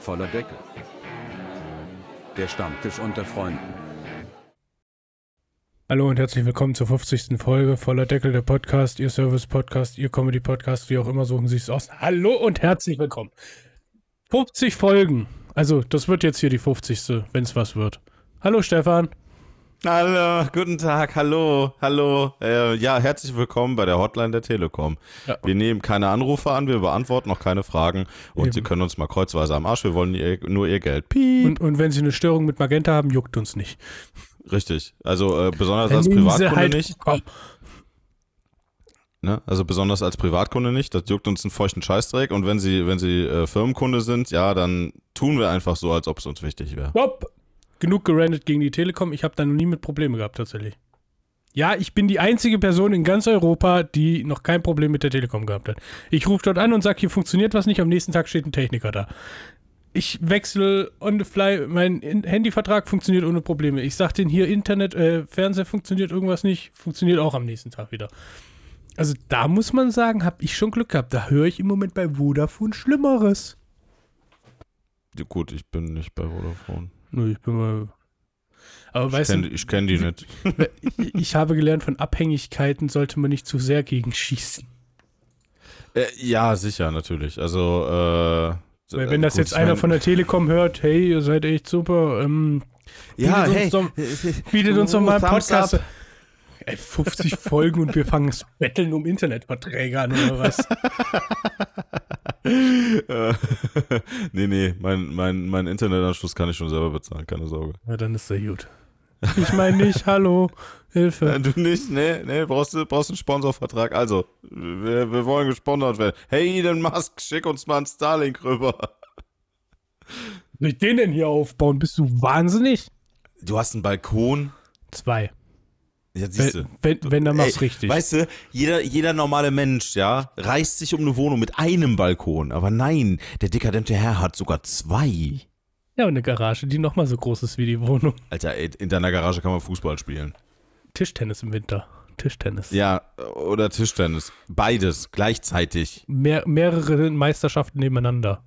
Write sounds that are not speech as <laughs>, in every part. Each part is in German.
Voller Deckel. Der Stammtisch unter Freunden. Hallo und herzlich willkommen zur 50. Folge voller Deckel der Podcast, Ihr Service-Podcast, Ihr Comedy-Podcast, wie auch immer suchen Sie es aus. Hallo und herzlich willkommen. 50 Folgen. Also, das wird jetzt hier die 50. wenn es was wird. Hallo Stefan. Hallo, guten Tag, hallo, hallo. Äh, ja, herzlich willkommen bei der Hotline der Telekom. Ja. Wir nehmen keine Anrufe an, wir beantworten noch keine Fragen und Eben. Sie können uns mal kreuzweise am Arsch, wir wollen ihr, nur Ihr Geld. Piep. Und, und, wenn Sie eine Störung mit Magenta haben, juckt uns nicht. Richtig, also äh, besonders als Privatkunde halt nicht. Ne? Also besonders als Privatkunde nicht, das juckt uns einen feuchten Scheißdreck und wenn Sie, wenn Sie äh, Firmenkunde sind, ja, dann tun wir einfach so, als ob es uns wichtig wäre. Stopp! Genug gerandet gegen die Telekom. Ich habe da noch nie mit Probleme gehabt, tatsächlich. Ja, ich bin die einzige Person in ganz Europa, die noch kein Problem mit der Telekom gehabt hat. Ich rufe dort an und sage, hier funktioniert was nicht, am nächsten Tag steht ein Techniker da. Ich wechsle on the fly, mein Handyvertrag funktioniert ohne Probleme. Ich sage denen hier Internet, äh, Fernseher funktioniert irgendwas nicht, funktioniert auch am nächsten Tag wieder. Also da muss man sagen, habe ich schon Glück gehabt. Da höre ich im Moment bei Vodafone Schlimmeres. Ja, gut, ich bin nicht bei Vodafone. Ich bin mal. Aber ich weißt kenn, du, ich kenne die nicht. <laughs> ich habe gelernt, von Abhängigkeiten sollte man nicht zu sehr gegenschießen. Äh, ja, sicher, natürlich. Also, äh, Weil wenn das jetzt einer von der Telekom hört, hey, ihr seid echt super, ähm, ja, bietet hey, uns doch, <laughs> bietet uns doch mal einen Podcast. Up. Ey, 50 Folgen und wir fangen das Betteln um Internetverträge an oder was? <laughs> <laughs> nee, nee, mein, mein, mein Internetanschluss kann ich schon selber bezahlen, keine Sorge. Ja, dann ist der gut. Ich meine nicht, <laughs> hallo, Hilfe. Du nicht, nee, nee, brauchst du brauchst einen Sponsorvertrag. Also, wir, wir wollen gesponsert werden. Hey, Elon Musk, schick uns mal einen Starlink rüber. Ich den denn hier aufbauen? Bist du wahnsinnig? Du hast einen Balkon? Zwei. Ja, siehst du. Wenn, wenn, dann machst richtig. Weißt du, jeder, jeder normale Mensch, ja, reißt sich um eine Wohnung mit einem Balkon. Aber nein, der dekadente Herr hat sogar zwei. Ja, und eine Garage, die nochmal so groß ist wie die Wohnung. Alter, in deiner Garage kann man Fußball spielen. Tischtennis im Winter. Tischtennis. Ja, oder Tischtennis. Beides gleichzeitig. Mehr, mehrere Meisterschaften nebeneinander.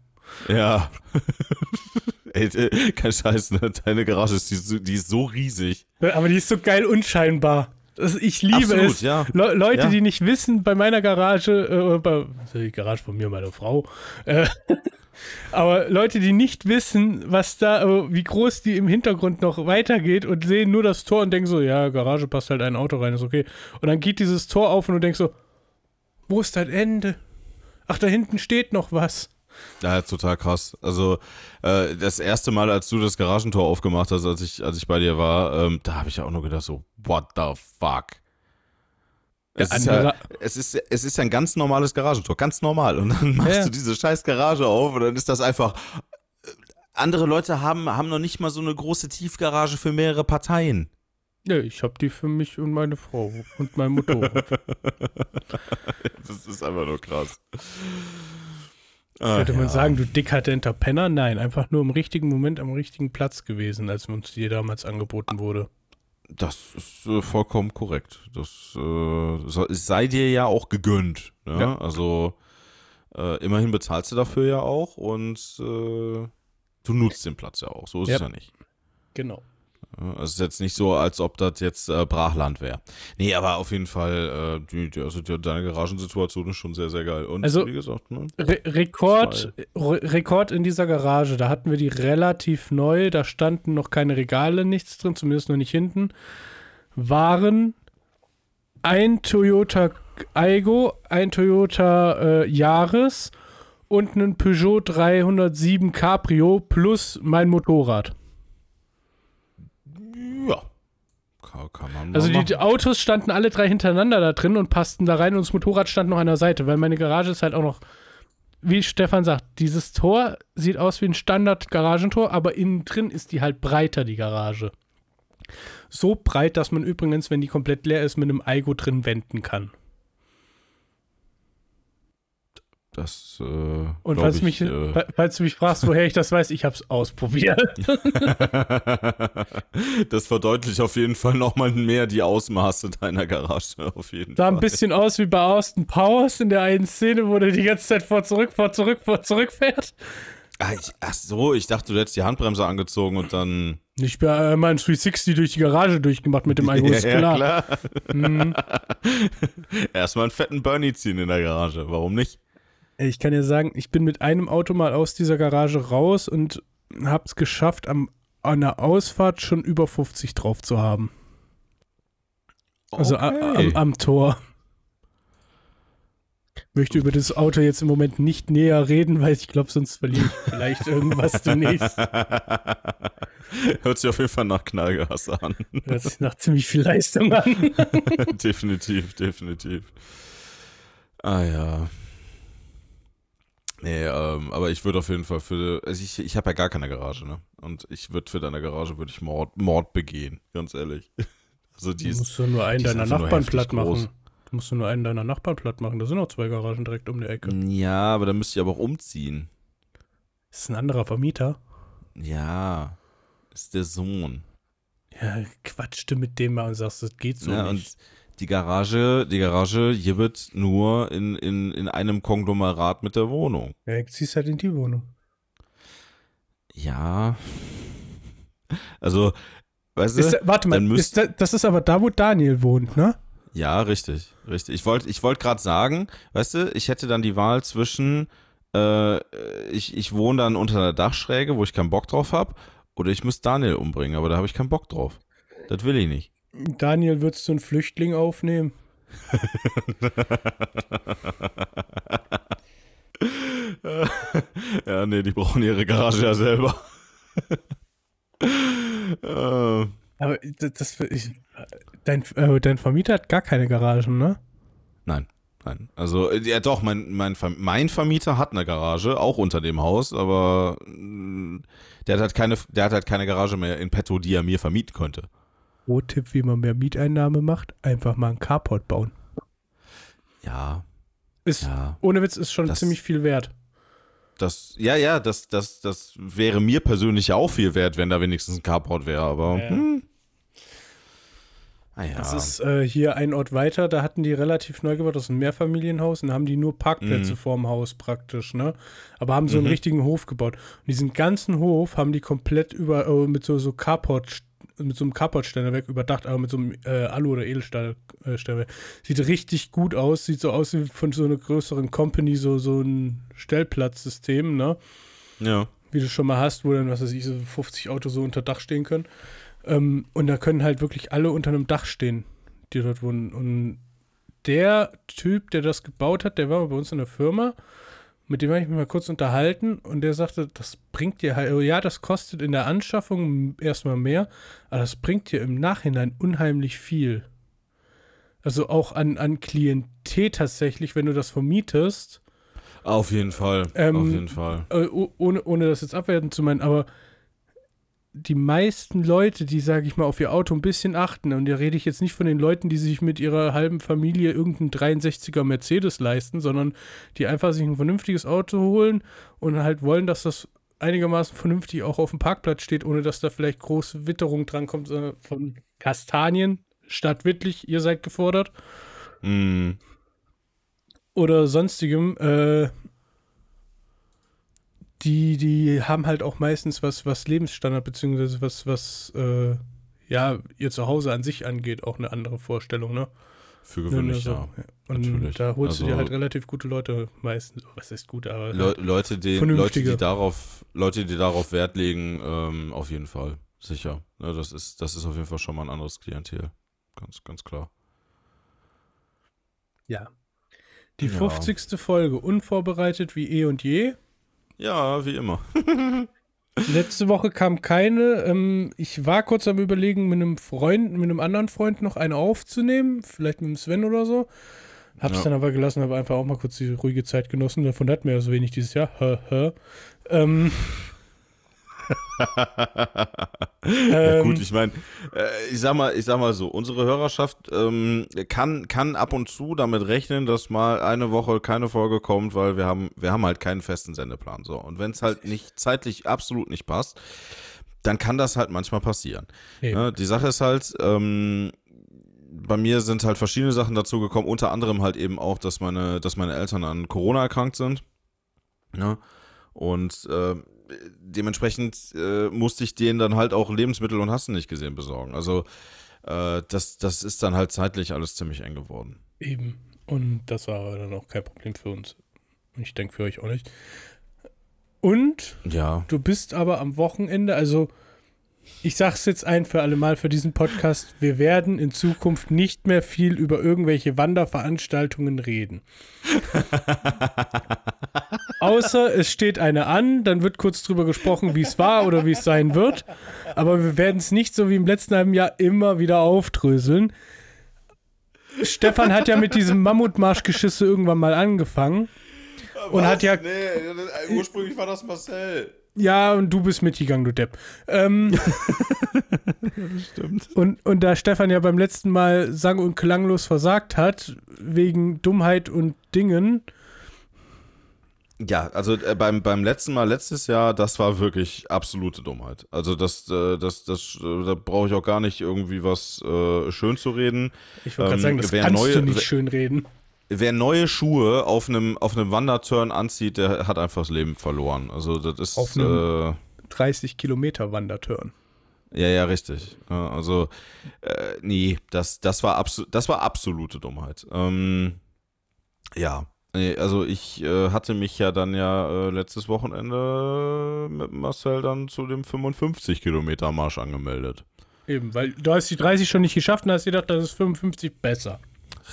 Ja. <laughs> Ey, äh, kein Scheiß, ne? Deine Garage ist, die, die ist so riesig. Aber die ist so geil unscheinbar. Also ich liebe Absolut, es. Ja. Le Leute, ja. die nicht wissen, bei meiner Garage, äh, bei, die Garage von mir, meiner Frau, äh, <laughs> aber Leute, die nicht wissen, was da, äh, wie groß die im Hintergrund noch weitergeht und sehen nur das Tor und denken so, ja, Garage passt halt ein Auto rein, ist okay. Und dann geht dieses Tor auf und du denkst so, wo ist das Ende? Ach, da hinten steht noch was. Ja, total krass. Also äh, das erste Mal, als du das Garagentor aufgemacht hast, als ich, als ich bei dir war, ähm, da habe ich ja auch nur gedacht so, what the fuck? Es, ja, ist ja, es, ist, es ist ja ein ganz normales Garagentor, ganz normal. Und dann machst ja. du diese scheiß Garage auf und dann ist das einfach. Äh, andere Leute haben, haben noch nicht mal so eine große Tiefgarage für mehrere Parteien. Ja, ich habe die für mich und meine Frau und mein Motorrad. <laughs> das ist einfach nur krass. Ah, Könnte man ja. sagen, du dekadenter Penner? Nein, einfach nur im richtigen Moment am richtigen Platz gewesen, als uns dir damals angeboten wurde. Das ist äh, vollkommen korrekt. Das äh, sei dir ja auch gegönnt. Ne? Ja. Also äh, immerhin bezahlst du dafür ja auch und äh, du nutzt den Platz ja auch. So ist ja. es ja nicht. Genau. Es ist jetzt nicht so, als ob das jetzt äh, Brachland wäre. Nee, aber auf jeden Fall, äh, die, die, also die, deine Garagensituation ist schon sehr, sehr geil. Und also, wie gesagt, ne, Re Rekord, Re Rekord in dieser Garage, da hatten wir die relativ neu, da standen noch keine Regale, nichts drin, zumindest noch nicht hinten, waren ein Toyota Aigo, ein Toyota äh, Yaris und ein Peugeot 307 Cabrio plus mein Motorrad. kann man Also die, die, Autos standen alle drei hintereinander da drin und passten da rein und das Motorrad stand noch an der Seite, weil meine Garage ist halt auch noch, wie Stefan sagt, dieses Tor sieht aus wie ein Standard-Garagentor, aber innen drin ist die halt breiter, die Garage. So breit, dass man übrigens, wenn die komplett leer ist, mit einem Aigo drin wenden kann. Das, äh, Und falls, ich, mich, äh, falls du mich fragst, woher ich das weiß, ich habe es ausprobiert. <laughs> das verdeutlicht auf jeden Fall nochmal mehr die Ausmaße deiner Garage. Auf jeden Sah Fall. ein bisschen aus wie bei Austin Powers in der einen Szene, wo der die ganze Zeit vor zurück, vor zurück, vor zurück fährt. Ach, ich, ach so, ich dachte, du hättest die Handbremse angezogen und dann. Ich bin einmal ein 360 durch die Garage durchgemacht mit dem <laughs> Alkohol. ja, ja, klar. Mhm. <laughs> Erstmal einen fetten Bernie ziehen in der Garage. Warum nicht? Ich kann dir sagen, ich bin mit einem Auto mal aus dieser Garage raus und hab's geschafft, am, an der Ausfahrt schon über 50 drauf zu haben. Also Okay. am, am Tor. Möchte über das Auto jetzt im Moment nicht näher reden, weil ich glaube, sonst verliere ich vielleicht irgendwas demnächst. <laughs> Hört sich auf jeden Fall nach Knallgas an. Hört sich nach ziemlich viel Leistung an. <laughs> definitiv, definitiv. Ah ja. Nee, ähm, aber ich würde auf jeden Fall für, also ich, ich habe ja gar keine Garage, ne? Und ich würde für deine Garage würde ich Mord, Mord begehen, ganz ehrlich. <laughs> Also die Du musst du nur einen deiner Nachbarn platt groß. machen. Du musst du nur einen deiner Nachbarn platt machen. Da sind auch zwei Garagen direkt um die Ecke. ja, aber dann müsst ihr aber auch umziehen. Ist ein anderer Vermieter. Ja, ist der Sohn. Ja, quatschte mit dem mal und sagst, das geht so ja, nicht. und die Garage, die Garage gibt nur in, in, in einem Konglomerat mit der Wohnung. Ja, jetzt ziehst halt in die Wohnung. Ja. Also, weißt Ist, du? warte mal, ist da, das ist aber da, wo Daniel wohnt, ne? Ja, richtig, richtig. Ich wollte ich wollt gerade sagen, weißt du, ich hätte dann die Wahl zwischen, äh, ich, ich wohne dann unter einer Dachschräge, wo ich keinen Bock drauf habe, oder ich muss Daniel umbringen, aber da habe ich keinen Bock drauf. Das will ich nicht. Daniel, würdest du einen Flüchtling aufnehmen? <laughs> ja, nee, die brauchen ihre Garage ja selber. <laughs> Aber das, ich, dein, äh, dein Vermieter hat gar keine Garagen, ne? nein, nein. Also, ja doch, mein, mein, mein Vermieter hat eine Garage, auch unter dem Haus, aber mm, der hat halt keine, der hat halt keine Garage mehr in petto, die er mir vermieten könnte. Pro-Tipp, wie man mehr Mieteinnahme macht, einfach mal einen Carport bauen. Ja, Ist, ja. ohne Witz, ist schon Das- ziemlich viel wert. Das, ja, ja, das, das, das wäre mir persönlich ja auch viel wert, wenn da wenigstens ein Carport wäre, aber. Ja. Hm. Ah ja. Das ist äh, hier ein Ort weiter, da hatten die relativ neu gebaut, das ist ein Mehrfamilienhaus und da haben die nur Parkplätze Mhm. vorm Haus praktisch, ne? Aber haben so einen Mhm. richtigen Hof gebaut. Und diesen ganzen Hof haben die komplett über, äh, mit so, so Carport, mit so einem Carportständer überdacht, aber mit so einem äh, Alu- oder Edelstahlständer. Sieht richtig gut aus, sieht so aus wie von so einer größeren Company, so, so ein Stellplatzsystem, ne? ja. wie du schon mal hast, wo dann, was weiß ich, so 50 Autos so unter Dach stehen können. Ähm, und da können halt wirklich alle unter einem Dach stehen, die dort wohnen. Und der Typ, der das gebaut hat, der war bei uns in der Firma. Mit dem habe ich mich mal kurz unterhalten und der sagte, das bringt dir halt, oh ja, das kostet in der Anschaffung erstmal mehr, aber das bringt dir im Nachhinein unheimlich viel. Also auch an, an Klientel tatsächlich, wenn du das vermietest, Auf jeden Fall. Ähm, Auf jeden Fall. äh, oh- ohne, ohne das jetzt abwerten zu meinen, aber die meisten Leute, die, sage ich mal, auf ihr Auto ein bisschen achten, und da rede ich jetzt nicht von den Leuten, die sich mit ihrer halben Familie irgendeinen 63er Mercedes leisten, sondern die einfach sich ein vernünftiges Auto holen und halt wollen, dass das einigermaßen vernünftig auch auf dem Parkplatz steht, ohne dass da vielleicht große Witterung drankommt äh, von Kastanien statt Wittlich, ihr seid gefordert. Mm, oder sonstigem, äh, die, die haben halt auch meistens was, was Lebensstandard, beziehungsweise was, was, äh, ja, ihr Zuhause an sich angeht, auch eine andere Vorstellung, ne? für gewöhnlich, ne, ja. Und natürlich. da holst du dir Also- halt relativ gute Leute meistens. Was ist gut, aber. Le Leute, die, Leute, die darauf, Leute, die darauf Wert legen, ähm, auf jeden Fall. Sicher. Ne, das ist, das ist auf jeden Fall schon mal ein anderes Klientel. Ganz, ganz klar. ja. Die Ja. 50. Folge, unvorbereitet wie eh und je. Ja, wie immer. <laughs> Letzte Woche kam keine. Ähm, ich war kurz am Überlegen, mit einem Freund, mit einem anderen Freund noch eine aufzunehmen. Vielleicht mit dem Sven oder so. Hab's Ja. dann aber gelassen, habe einfach auch mal kurz die ruhige Zeit genossen. Davon hatten wir ja so wenig dieses Jahr. Ähm, ja, ähm, gut, ich meine, äh, ich sag mal, ich sag mal so, unsere Hörerschaft ähm, kann, kann ab und zu damit rechnen, dass mal eine Woche keine Folge kommt, weil wir haben, wir haben halt keinen festen Sendeplan. So. Und wenn es halt nicht zeitlich absolut nicht passt, dann kann das halt manchmal passieren. Eben. Ne? Die Sache ist halt, ähm, bei mir sind halt verschiedene Sachen dazu gekommen, unter anderem halt eben auch, dass meine, dass meine Eltern an Corona erkrankt sind. Ne? Und äh, dementsprechend äh, musste ich denen dann halt auch Lebensmittel und Hassen nicht gesehen besorgen. Also äh, das, das ist dann halt zeitlich alles ziemlich eng geworden. Eben. Und das war dann auch kein Problem für uns. Und ich denke für euch auch nicht. Und ja. du bist aber am Wochenende, also ich sag's jetzt ein für alle Mal für diesen Podcast, wir werden in Zukunft nicht mehr viel über irgendwelche Wanderveranstaltungen reden. <laughs> Außer es steht eine an, dann wird kurz drüber gesprochen, wie es war oder wie es sein wird. Aber wir werden es nicht so wie im letzten halben Jahr immer wieder aufdröseln. Stefan hat ja mit diesem Mammutmarschgeschisse irgendwann mal angefangen. Und hat ja. Nee, ursprünglich war das Marcel. Ja, und du bist mitgegangen, du Depp. Ähm, <laughs> Stimmt. und, und da Stefan ja beim letzten Mal sang- und klanglos versagt hat, wegen Dummheit und Dingen. Ja, also äh, beim, beim letzten Mal, letztes Jahr, das war wirklich absolute Dummheit. Also das, äh, das, das, äh, da brauche ich auch gar nicht irgendwie was äh, schön zu reden. Ich wollte gerade Ähm, sagen, das kannst neue- du nicht schön reden. Wer neue Schuhe auf einem auf einem Wanderturn anzieht, der hat einfach das Leben verloren. Also das ist Auf äh, einem- 30 Kilometer Wanderturn. ja ja richtig. Also äh, nee, das das war das war absolute Dummheit. Ähm, ja, also ich äh, hatte mich ja dann ja äh, letztes Wochenende mit Marcel dann zu dem 55 Kilometer Marsch angemeldet. Eben, weil du hast die 30 schon nicht geschafft und hast gedacht, das ist 55 besser.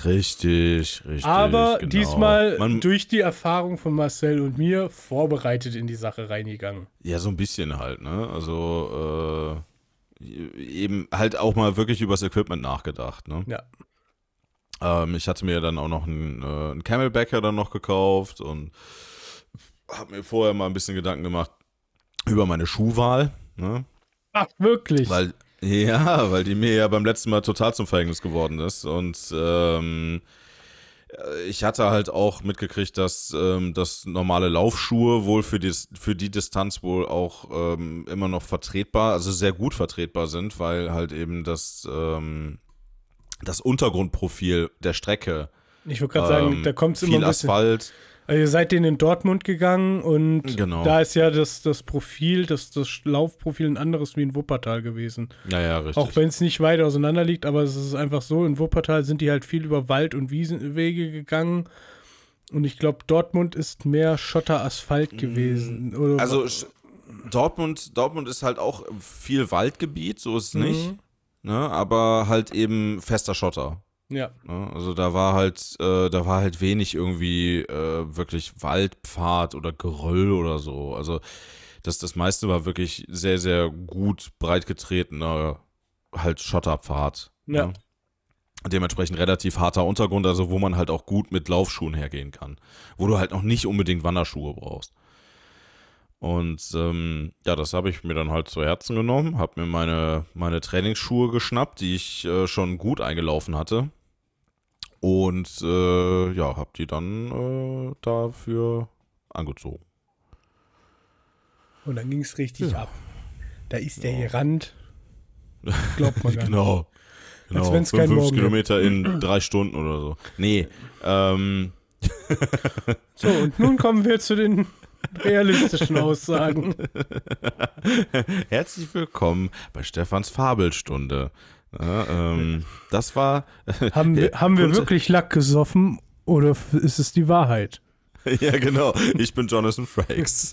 Richtig, richtig. Aber genau. diesmal Man, durch die Erfahrung von Marcel und mir vorbereitet in die Sache reingegangen. Ja, so ein bisschen halt, ne? Also äh, eben halt auch mal wirklich übers Equipment nachgedacht, ne? Ja. Ähm, ich hatte mir dann auch noch einen, äh, einen Camelbacker dann noch gekauft und habe mir vorher mal ein bisschen Gedanken gemacht über meine Schuhwahl, ne? Ach, wirklich? Weil, ja, weil die mir ja beim letzten Mal total zum Verhängnis geworden ist. Und ähm, äh, ich hatte halt auch mitgekriegt, dass, ähm, dass normale Laufschuhe wohl für die, für die Distanz wohl auch ähm, immer noch vertretbar, also sehr gut vertretbar sind, weil halt eben das, ähm, das Untergrundprofil der Strecke, ich wollte gerade sagen, ähm, da kommt es immer viel ein bisschen. Asphalt, Also ihr seid in Dortmund gegangen und Genau. da ist ja das, das Profil, das, das Laufprofil ein anderes wie in Wuppertal gewesen. ja, ja, richtig. Auch wenn es nicht weit auseinander liegt, aber es ist einfach so, in Wuppertal sind die halt viel über Wald- und Wiesenwege gegangen. Und ich glaube, Dortmund ist mehr Schotter-Asphalt gewesen. Oder Also Dortmund, Dortmund ist halt auch viel Waldgebiet, so ist es nicht. Mhm. Ne, aber halt eben fester Schotter. Ja. Ne? Also da war halt, äh, da war halt wenig irgendwie äh, wirklich Waldpfad oder Geröll oder so. Also das, das meiste war wirklich sehr, sehr gut breit getretener halt Schotterpfad. Ja. Ne? Dementsprechend relativ harter Untergrund, also wo man halt auch gut mit Laufschuhen hergehen kann. Wo du halt noch nicht unbedingt Wanderschuhe brauchst. Und ähm, ja, das habe ich mir dann halt zu Herzen genommen, habe mir meine, meine Trainingsschuhe geschnappt, die ich äh, schon gut eingelaufen hatte. Und äh, ja, habe die dann äh, dafür angezogen. Und dann ging es richtig Ja. ab. Da ist der gerannt. <laughs> Glaubt man gar nicht. Genau. genau. Als wenn's keinen 55 Morgen Kilometer in drei Stunden oder so. Nee, ähm, So, und nun kommen wir zu den realistischen <laughs> Aussagen. herzlich willkommen bei Stefans Fabelstunde. Ja, ähm, das war. <laughs> Haben wir, <laughs> haben wir wirklich Lack gesoffen oder ist es die Wahrheit? <laughs> Ja, genau. Ich bin Jonathan Frakes.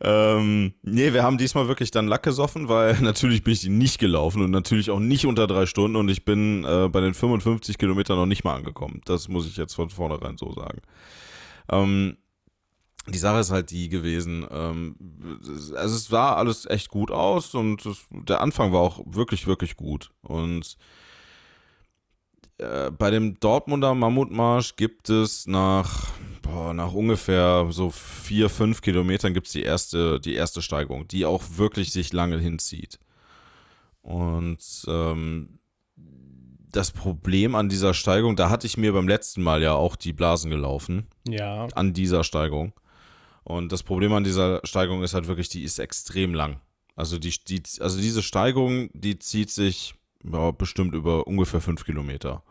ähm, nee, wir haben diesmal wirklich dann Lack gesoffen, weil natürlich bin ich die nicht gelaufen und natürlich auch nicht unter drei Stunden und ich bin äh, bei den 55 Kilometern noch nicht mal angekommen. Das muss ich jetzt von vornherein so sagen. Ähm, die Sache ist halt die gewesen, ähm, also es sah alles echt gut aus und es, der Anfang war auch wirklich, wirklich gut. Und äh, bei dem Dortmunder Mammutmarsch gibt es nach, boah, nach ungefähr so vier, fünf Kilometern gibt es die erste, die erste Steigung, die auch wirklich sich lange hinzieht. Und ähm, das Problem an dieser Steigung, da hatte ich mir beim letzten Mal ja auch die Blasen gelaufen Ja. an dieser Steigung. Und das Problem an dieser Steigung ist halt wirklich, die ist extrem lang. Also die, die also diese Steigung, die zieht sich ja, bestimmt über ungefähr fünf Kilometer.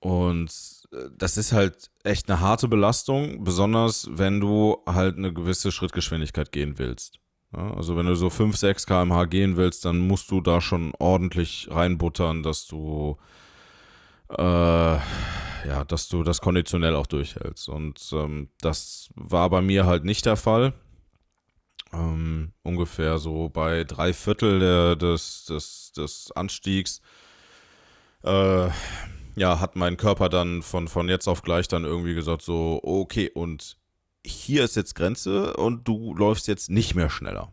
Und äh, das ist halt echt eine harte Belastung, besonders wenn du halt eine gewisse Schrittgeschwindigkeit gehen willst. Ja, also wenn du so 5, 6 km/h gehen willst, dann musst du da schon ordentlich reinbuttern, dass du äh, ja, dass du das konditionell auch durchhältst. Und ähm, das war bei mir halt nicht der Fall. Ähm, ungefähr so bei drei Viertel der, des, des, des Anstiegs äh, ja, hat mein Körper dann von, von jetzt auf gleich dann irgendwie gesagt, so, okay, und hier ist jetzt Grenze und du läufst jetzt nicht mehr schneller.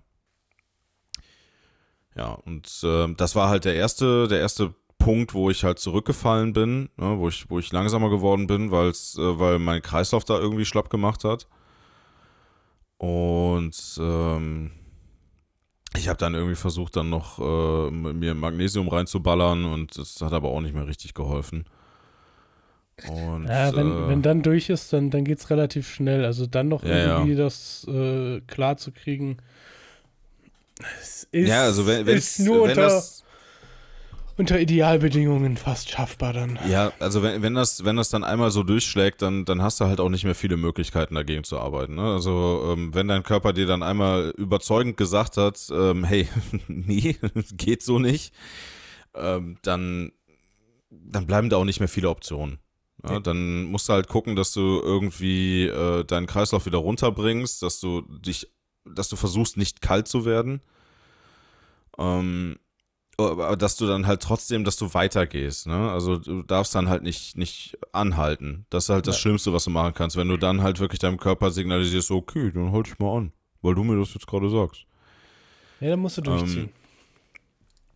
Ja, und äh, das war halt der erste, der erste Punkt, wo ich halt zurückgefallen bin, ne, wo, ich, wo ich langsamer geworden bin, weil's, äh, weil mein Kreislauf da irgendwie schlapp gemacht hat. Und ähm, ich habe dann irgendwie versucht, dann noch äh, mir Magnesium reinzuballern und das hat aber auch nicht mehr richtig geholfen. Und, ja, wenn, äh, wenn dann durch ist, dann, dann geht es relativ schnell. Also dann noch ja, irgendwie ja. das äh, klar zu kriegen. Es ist, ja, also wenn, ist nur wenn unter, das, unter Idealbedingungen fast schaffbar dann. Ja, also wenn, wenn, das, wenn das dann einmal so durchschlägt, dann, dann hast du halt auch nicht mehr viele Möglichkeiten dagegen zu arbeiten. Ne? Also ähm, wenn dein Körper dir dann einmal überzeugend gesagt hat, ähm, hey, <laughs> nee, <laughs> geht so nicht, ähm, dann, dann bleiben da auch nicht mehr viele Optionen. Ja, dann musst du halt gucken, dass du irgendwie äh, deinen Kreislauf wieder runterbringst, dass du dich, dass du versuchst, nicht kalt zu werden. Ähm, aber dass du dann halt trotzdem, dass du weitergehst, ne? Also du darfst dann halt nicht, nicht anhalten. Das ist halt das ja. Schlimmste, was du machen kannst, wenn du dann halt wirklich deinem Körper signalisierst, okay, dann halt dich mal an, weil du mir das jetzt gerade sagst. Ja, dann musst du durchziehen. Ähm,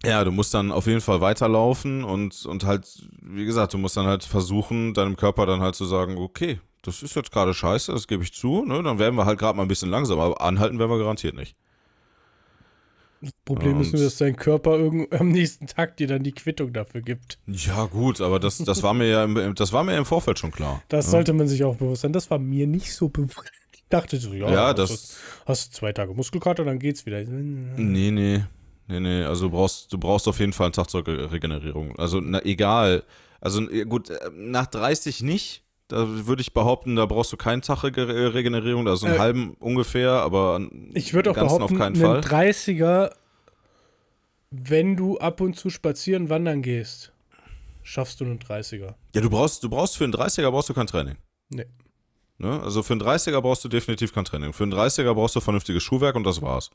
ja, du musst dann auf jeden Fall weiterlaufen und, und halt, wie gesagt, du musst dann halt versuchen, deinem Körper dann halt zu sagen, okay, das ist jetzt gerade scheiße, das gebe ich zu, ne? Dann werden wir halt gerade mal ein bisschen langsamer, aber anhalten werden wir garantiert nicht. Das Problem ist nur, dass dein Körper <laughs> am nächsten Tag dir dann die Quittung dafür gibt. Ja, gut, aber das, das, war, mir ja im, das war mir im Vorfeld schon klar. Das ja. sollte man sich auch bewusst sein. Das war mir nicht so bewusst. Ich dachte so, ja, ja das, hast, hast zwei Tage Muskelkater, dann geht's wieder. Nee, nee. Nee, nee, also du brauchst, du brauchst auf jeden Fall eine Tag zur Regenerierung. Also, na, egal. Also, gut, äh, nach 30 nicht. Da würde ich behaupten, da brauchst du keinen Tag Regenerierung, also einen äh, halben ungefähr, aber ich würde auch behaupten, auf keinen Fall. 30er, wenn du ab und zu spazieren wandern gehst, schaffst du einen 30er. Ja, du brauchst, du brauchst für einen 30er brauchst du kein Training. Nee. Ne? Also für einen 30er brauchst du definitiv kein Training. Für einen 30er brauchst du vernünftiges Schuhwerk und das war's.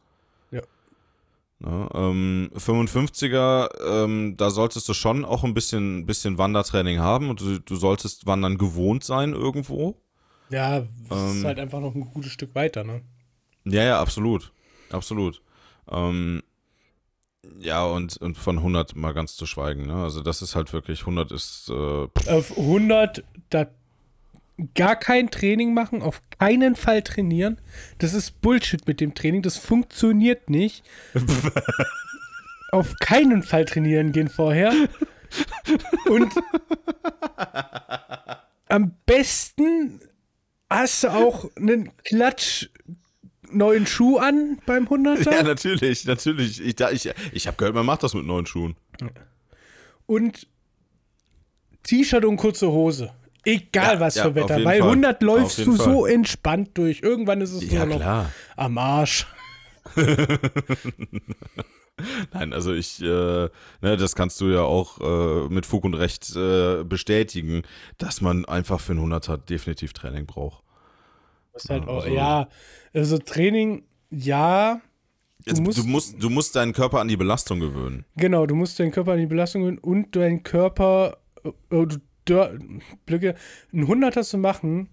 Ja. Ne? Ähm, 55er, ähm, da solltest du schon auch ein bisschen, bisschen Wandertraining haben und du, du solltest Wandern gewohnt sein irgendwo. Ja, das ähm, ist halt einfach noch ein gutes Stück weiter, ne? Ja, ja, absolut. Absolut. Ähm, ja, und, und von 100 mal ganz zu schweigen, ne? Also das ist halt wirklich, 100 ist... Äh, Auf 100, da gar kein Training machen, auf keinen Fall trainieren. Das ist Bullshit mit dem Training, das funktioniert nicht. <laughs> auf keinen Fall trainieren gehen vorher. Und am besten hast du auch einen Klatsch neuen Schuh an beim 100er. Ja, natürlich, natürlich. Ich, ich, ich habe gehört, man macht das mit neuen Schuhen. Und T-Shirt und kurze Hose. Egal ja, was ja, für Wetter, weil Fall. 100 läufst du Fall. so entspannt durch. Irgendwann ist es ja, nur noch klar. am Arsch. <laughs> Nein, also ich, äh, ne, das kannst du ja auch äh, mit Fug und Recht äh, bestätigen, dass man einfach für einen 100er definitiv Training braucht. Halt auch, also, ja, also Training, ja. Du, musst, du, musst, du musst deinen Körper an die Belastung gewöhnen. Genau, du musst deinen Körper an die Belastung gewöhnen und deinen Körper, äh, du Blöcke, ein 100er zu machen,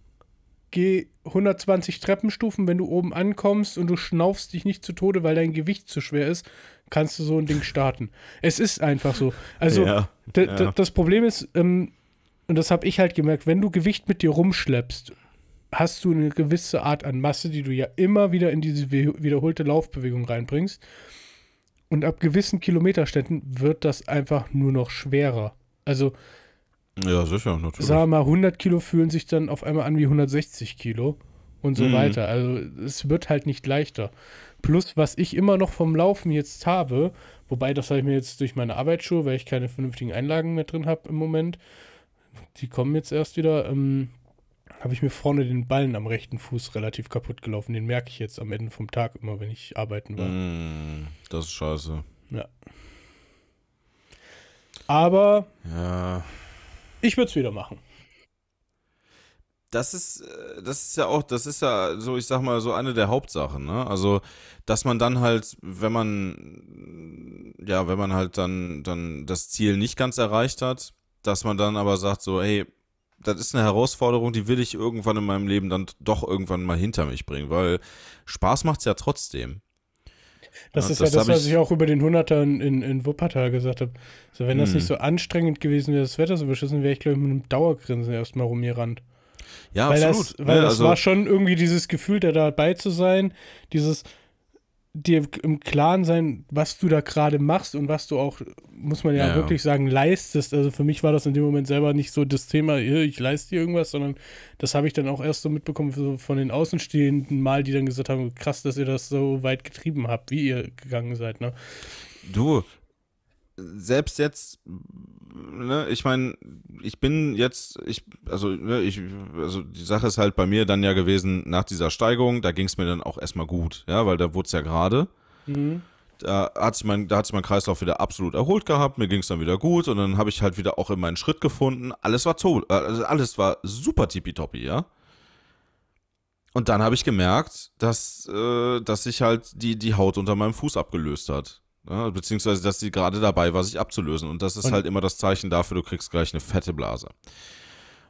geh 120 Treppenstufen, wenn du oben ankommst und du schnaufst dich nicht zu Tode, weil dein Gewicht zu schwer ist, kannst du so ein Ding starten. Es ist einfach so. Also ja, ja. das Problem ist, ähm, und das habe ich halt gemerkt, wenn du Gewicht mit dir rumschleppst, hast du eine gewisse Art an Masse, die du ja immer wieder in diese wiederholte Laufbewegung reinbringst. Und ab gewissen Kilometerständen wird das einfach nur noch schwerer. Also ja, sicher, natürlich. Sagen wir mal, 100 Kilo fühlen sich dann auf einmal an wie 160 Kilo und so mhm. weiter. Also es wird halt nicht leichter. Plus, was ich immer noch vom Laufen jetzt habe, wobei das habe ich mir jetzt durch meine Arbeitsschuhe, weil ich keine vernünftigen Einlagen mehr drin habe im Moment, die kommen jetzt erst wieder. Ähm, habe ich mir vorne den Ballen am rechten Fuß relativ kaputt gelaufen. Den merke ich jetzt am Ende vom Tag immer, wenn ich arbeiten war. Mm, das ist scheiße. Ja. Aber Ja. Ich würde es wieder machen. Das ist, äh, das ist ja auch, das ist ja so, ich sag mal, so eine der Hauptsachen, ne? Also, dass man dann halt, wenn man, ja, wenn man halt dann, dann das Ziel nicht ganz erreicht hat, dass man dann aber sagt so, hey, das ist eine Herausforderung, die will ich irgendwann in meinem Leben dann doch irgendwann mal hinter mich bringen, weil Spaß macht's ja trotzdem. Das Ja, ist das ja das, was ich- ich auch über den Hunderter in, in, in Wuppertal gesagt habe. So, wenn das Hm. nicht so anstrengend gewesen wäre, das Wetter so beschissen, wäre ich, glaube ich, mit einem Dauergrinsen erstmal rumgerannt. Ja, weil absolut. das, weil ne? das also, war schon irgendwie dieses Gefühl, da dabei zu sein, dieses dir im Klaren sein, was du da gerade machst und was du auch, muss man ja, Ja, wirklich sagen, leistest. Also für mich war das in dem Moment selber nicht so das Thema, ich leiste hier irgendwas, sondern das habe ich dann auch erst so mitbekommen so von den Außenstehenden mal, die dann gesagt haben, krass, dass ihr das so weit getrieben habt, wie ihr gegangen seid. Ne? Du, selbst jetzt, ne, ich meine, ich bin jetzt, ich, also, ne, ich, also die Sache ist halt bei mir dann ja gewesen, nach dieser Steigung, da ging es mir dann auch erstmal gut, ja, weil da wurde es ja gerade. Mhm. Da hat sich mein, da hat sich mein Kreislauf wieder absolut erholt gehabt, mir ging es dann wieder gut und dann habe ich halt wieder auch in meinen Schritt gefunden. Alles war toll, also alles war super tippitoppi, ja. Und dann habe ich gemerkt, dass, äh, dass sich halt die, die Haut unter meinem Fuß abgelöst hat. Ja, beziehungsweise, dass sie gerade dabei war, sich abzulösen. Und das ist Und- halt immer das Zeichen dafür, du kriegst gleich eine fette Blase.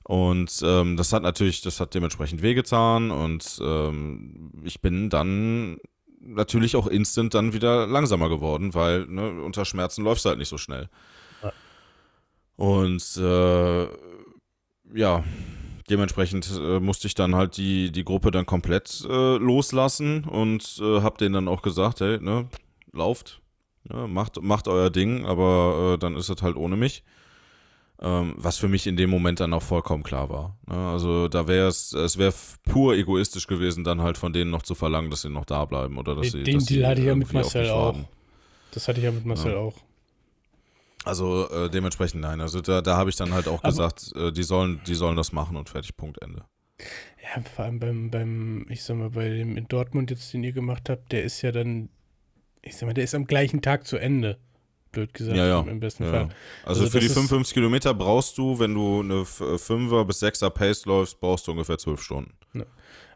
Und ähm, das hat natürlich, das hat dementsprechend wehgetan und ähm, ich bin dann natürlich auch instant dann wieder langsamer geworden, weil ne, unter Schmerzen läufst du halt nicht so schnell. Ja. Und äh, ja, dementsprechend äh, musste ich dann halt die, die Gruppe dann komplett äh, loslassen und äh, hab denen dann auch gesagt, hey, ne, lauft, ja, macht, macht euer Ding, aber äh, dann ist es halt ohne mich. Ähm, was für mich in dem Moment dann auch vollkommen klar war. Ne? Also da wäre es, es wäre pur egoistisch gewesen, dann halt von denen noch zu verlangen, dass sie noch da bleiben oder dass sie. Den dass sie Deal hatte ich ja mit Marcel auch. warten. Das hatte ich ja mit Marcel Ja. auch. Also äh, dementsprechend nein. Also da, da habe ich dann halt auch Aber- gesagt, äh, die sollen, die sollen das machen und fertig, Punkt, Ende. Ja, vor allem beim, beim, ich sag mal, bei dem in Dortmund jetzt, den ihr gemacht habt, der ist ja dann, ich sag mal, der ist am gleichen Tag zu Ende. Blöd gesagt, Ja, ja. im, besten Ja. Fall. Also, Also für die das ist- 55 Kilometer brauchst du, wenn du eine F- äh, 5er bis 6er Pace läufst, brauchst du ungefähr 12 Stunden.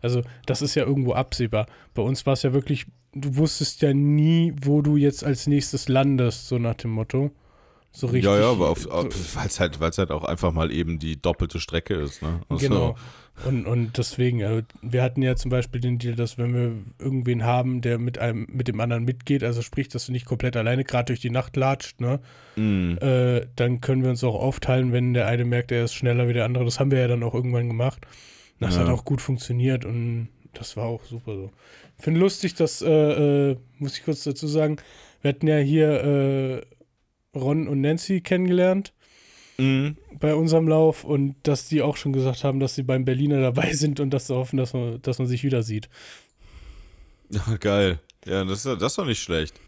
Also, das ist ja irgendwo absehbar. Bei uns war es ja wirklich, du wusstest ja nie, wo du jetzt als nächstes landest, so nach dem Motto. So richtig. ja, ja, aber so, weil es halt, weil's halt auch einfach mal eben die doppelte Strecke ist. Ne? Also, Genau. Und, und deswegen, also wir hatten ja zum Beispiel den Deal, dass wenn wir irgendwen haben, der mit einem, mit dem anderen mitgeht, also sprich, dass du nicht komplett alleine gerade durch die Nacht latscht, ne, Mm, äh, dann können wir uns auch aufteilen, wenn der eine merkt, er ist schneller wie der andere. Das haben wir ja dann auch irgendwann gemacht. Das Ja. hat auch gut funktioniert und das war auch super so. Ich finde lustig, dass, äh, äh, muss ich kurz dazu sagen, wir hatten ja hier äh, Ron und Nancy kennengelernt mm. bei unserem Lauf und dass die auch schon gesagt haben, dass sie beim Berliner dabei <laughs> sind und dass sie hoffen, dass man, dass man sich wieder sieht. Ja, geil. Ja, das, ist- das ist doch nicht schlecht.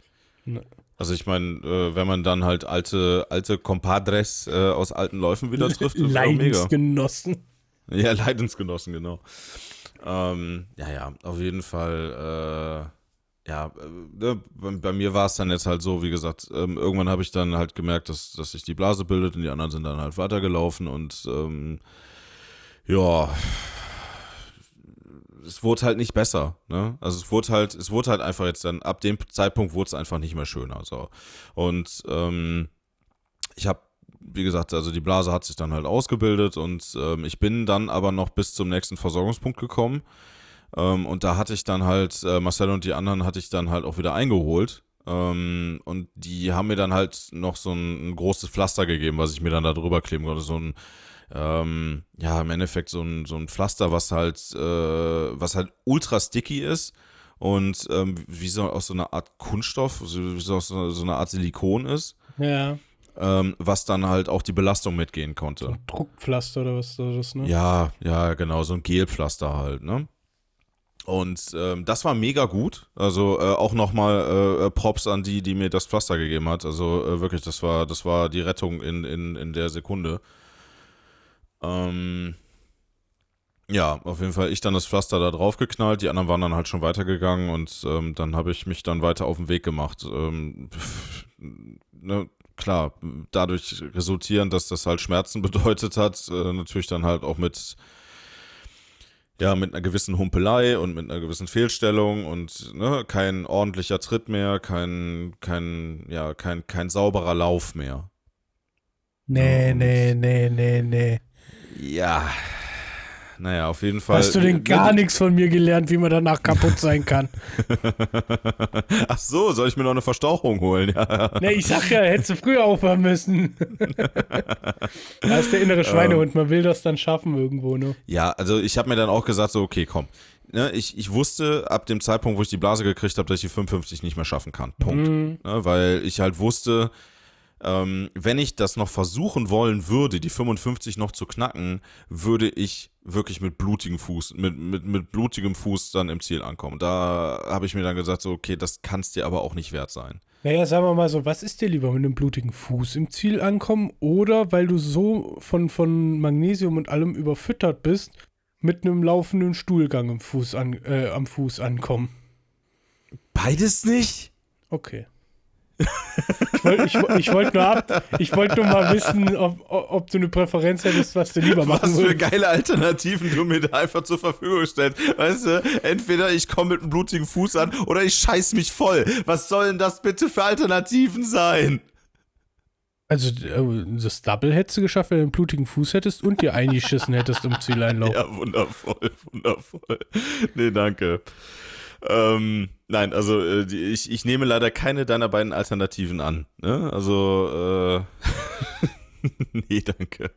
Ne. Also ich meine, äh, wenn man dann halt alte, alte Compadres äh, aus alten Läufen wieder <laughs> trifft, ist. Leidensgenossen. Ja, Leidensgenossen, genau. Ähm, ja, ja, auf jeden Fall, äh, ja, äh, ne, bei, mir war es dann jetzt halt so, wie gesagt, ähm, irgendwann habe ich dann halt gemerkt, dass, dass sich die Blase bildet und die anderen sind dann halt weitergelaufen und ähm, ja, es wurde halt nicht besser, ne? Also es wurde halt, es wurde halt einfach jetzt dann, ab dem Zeitpunkt wurde es einfach nicht mehr schöner, so. Und ähm, ich habe wie gesagt, also die Blase hat sich dann halt ausgebildet und ähm, ich bin dann aber noch bis zum nächsten Versorgungspunkt gekommen. Ähm, und da hatte ich dann halt, äh, Marcel und die anderen hatte ich dann halt auch wieder eingeholt. Ähm, und die haben mir dann halt noch so ein, ein großes Pflaster gegeben, was ich mir dann da drüber kleben konnte. So ein, ähm, ja, im Endeffekt so ein, so ein Pflaster, was halt, äh, was halt ultra sticky ist und ähm, wie so aus so einer Art Kunststoff, wie so, aus so so eine Art Silikon ist Ja, ähm, was dann halt auch die Belastung mitgehen konnte. so ein Druckpflaster oder was das, ne? Ja, ja, genau, so ein Gelpflaster halt, ne? Und ähm, das war mega gut. Also äh, auch nochmal äh, Props an die, die mir das Pflaster gegeben hat. Also äh, wirklich, das war, das war die Rettung in, in, in der Sekunde. Ähm, ja, auf jeden Fall ich dann das Pflaster da drauf geknallt, die anderen waren dann halt schon weitergegangen und ähm, dann habe ich mich dann weiter auf den Weg gemacht. Ähm, pff, ne, klar, dadurch resultierend, dass das halt Schmerzen <laughs> bedeutet hat, äh, natürlich dann halt auch mit ja, mit einer gewissen Humpelei und mit einer gewissen Fehlstellung und ne, kein ordentlicher Tritt mehr, kein, kein, ja, kein, kein sauberer Lauf mehr. Nee, nee, nee, nee, nee. Ja, naja, auf jeden Fall. Hast du denn gar nichts von mir gelernt, wie man danach kaputt sein kann? <laughs> Ach so, soll ich mir noch eine Verstauchung holen? Ja. Nee, ich sag ja, hättest du früher aufhören müssen. <laughs> da ist der innere Schweinehund, man will das dann schaffen irgendwo, ne? Ja, also ich habe mir dann auch gesagt, so, okay, komm. Ne, ich, ich wusste ab dem Zeitpunkt, wo ich die Blase gekriegt habe, dass ich die 55 nicht mehr schaffen kann. Punkt. Mhm. Ne, weil ich halt wusste, ähm, wenn ich das noch versuchen wollen würde, die 55 noch zu knacken, würde ich wirklich mit blutigem Fuß, mit, mit, mit blutigem Fuß dann im Ziel ankommen. Da habe ich mir dann gesagt, so, okay, das kann es dir aber auch nicht wert sein. Naja, sagen wir mal so, was ist dir lieber, mit einem blutigen Fuß im Ziel ankommen oder weil du so von, von Magnesium und allem überfüttert bist, mit einem laufenden Stuhlgang im Fuß an, äh, am Fuß ankommen? Beides nicht? Okay. Ich wollte ich, ich wollt nur, ab, ich wollt nur mal wissen, ob, ob du eine Präferenz hättest, was du lieber machen Was für geile Alternativen du mir da einfach zur Verfügung stellst. Weißt du, entweder ich komme mit einem blutigen Fuß an oder ich scheiß mich voll. Was sollen das bitte für Alternativen sein? Also, äh, das Double hättest du geschafft, wenn du einen blutigen Fuß hättest und dir eingeschissen hättest im Zieleinlauf. Ja, wundervoll, wundervoll. Nee, danke. Ähm, nein, also äh, ich, ich nehme leider keine deiner beiden Alternativen an. Ne? Also, äh, <laughs> nee, danke.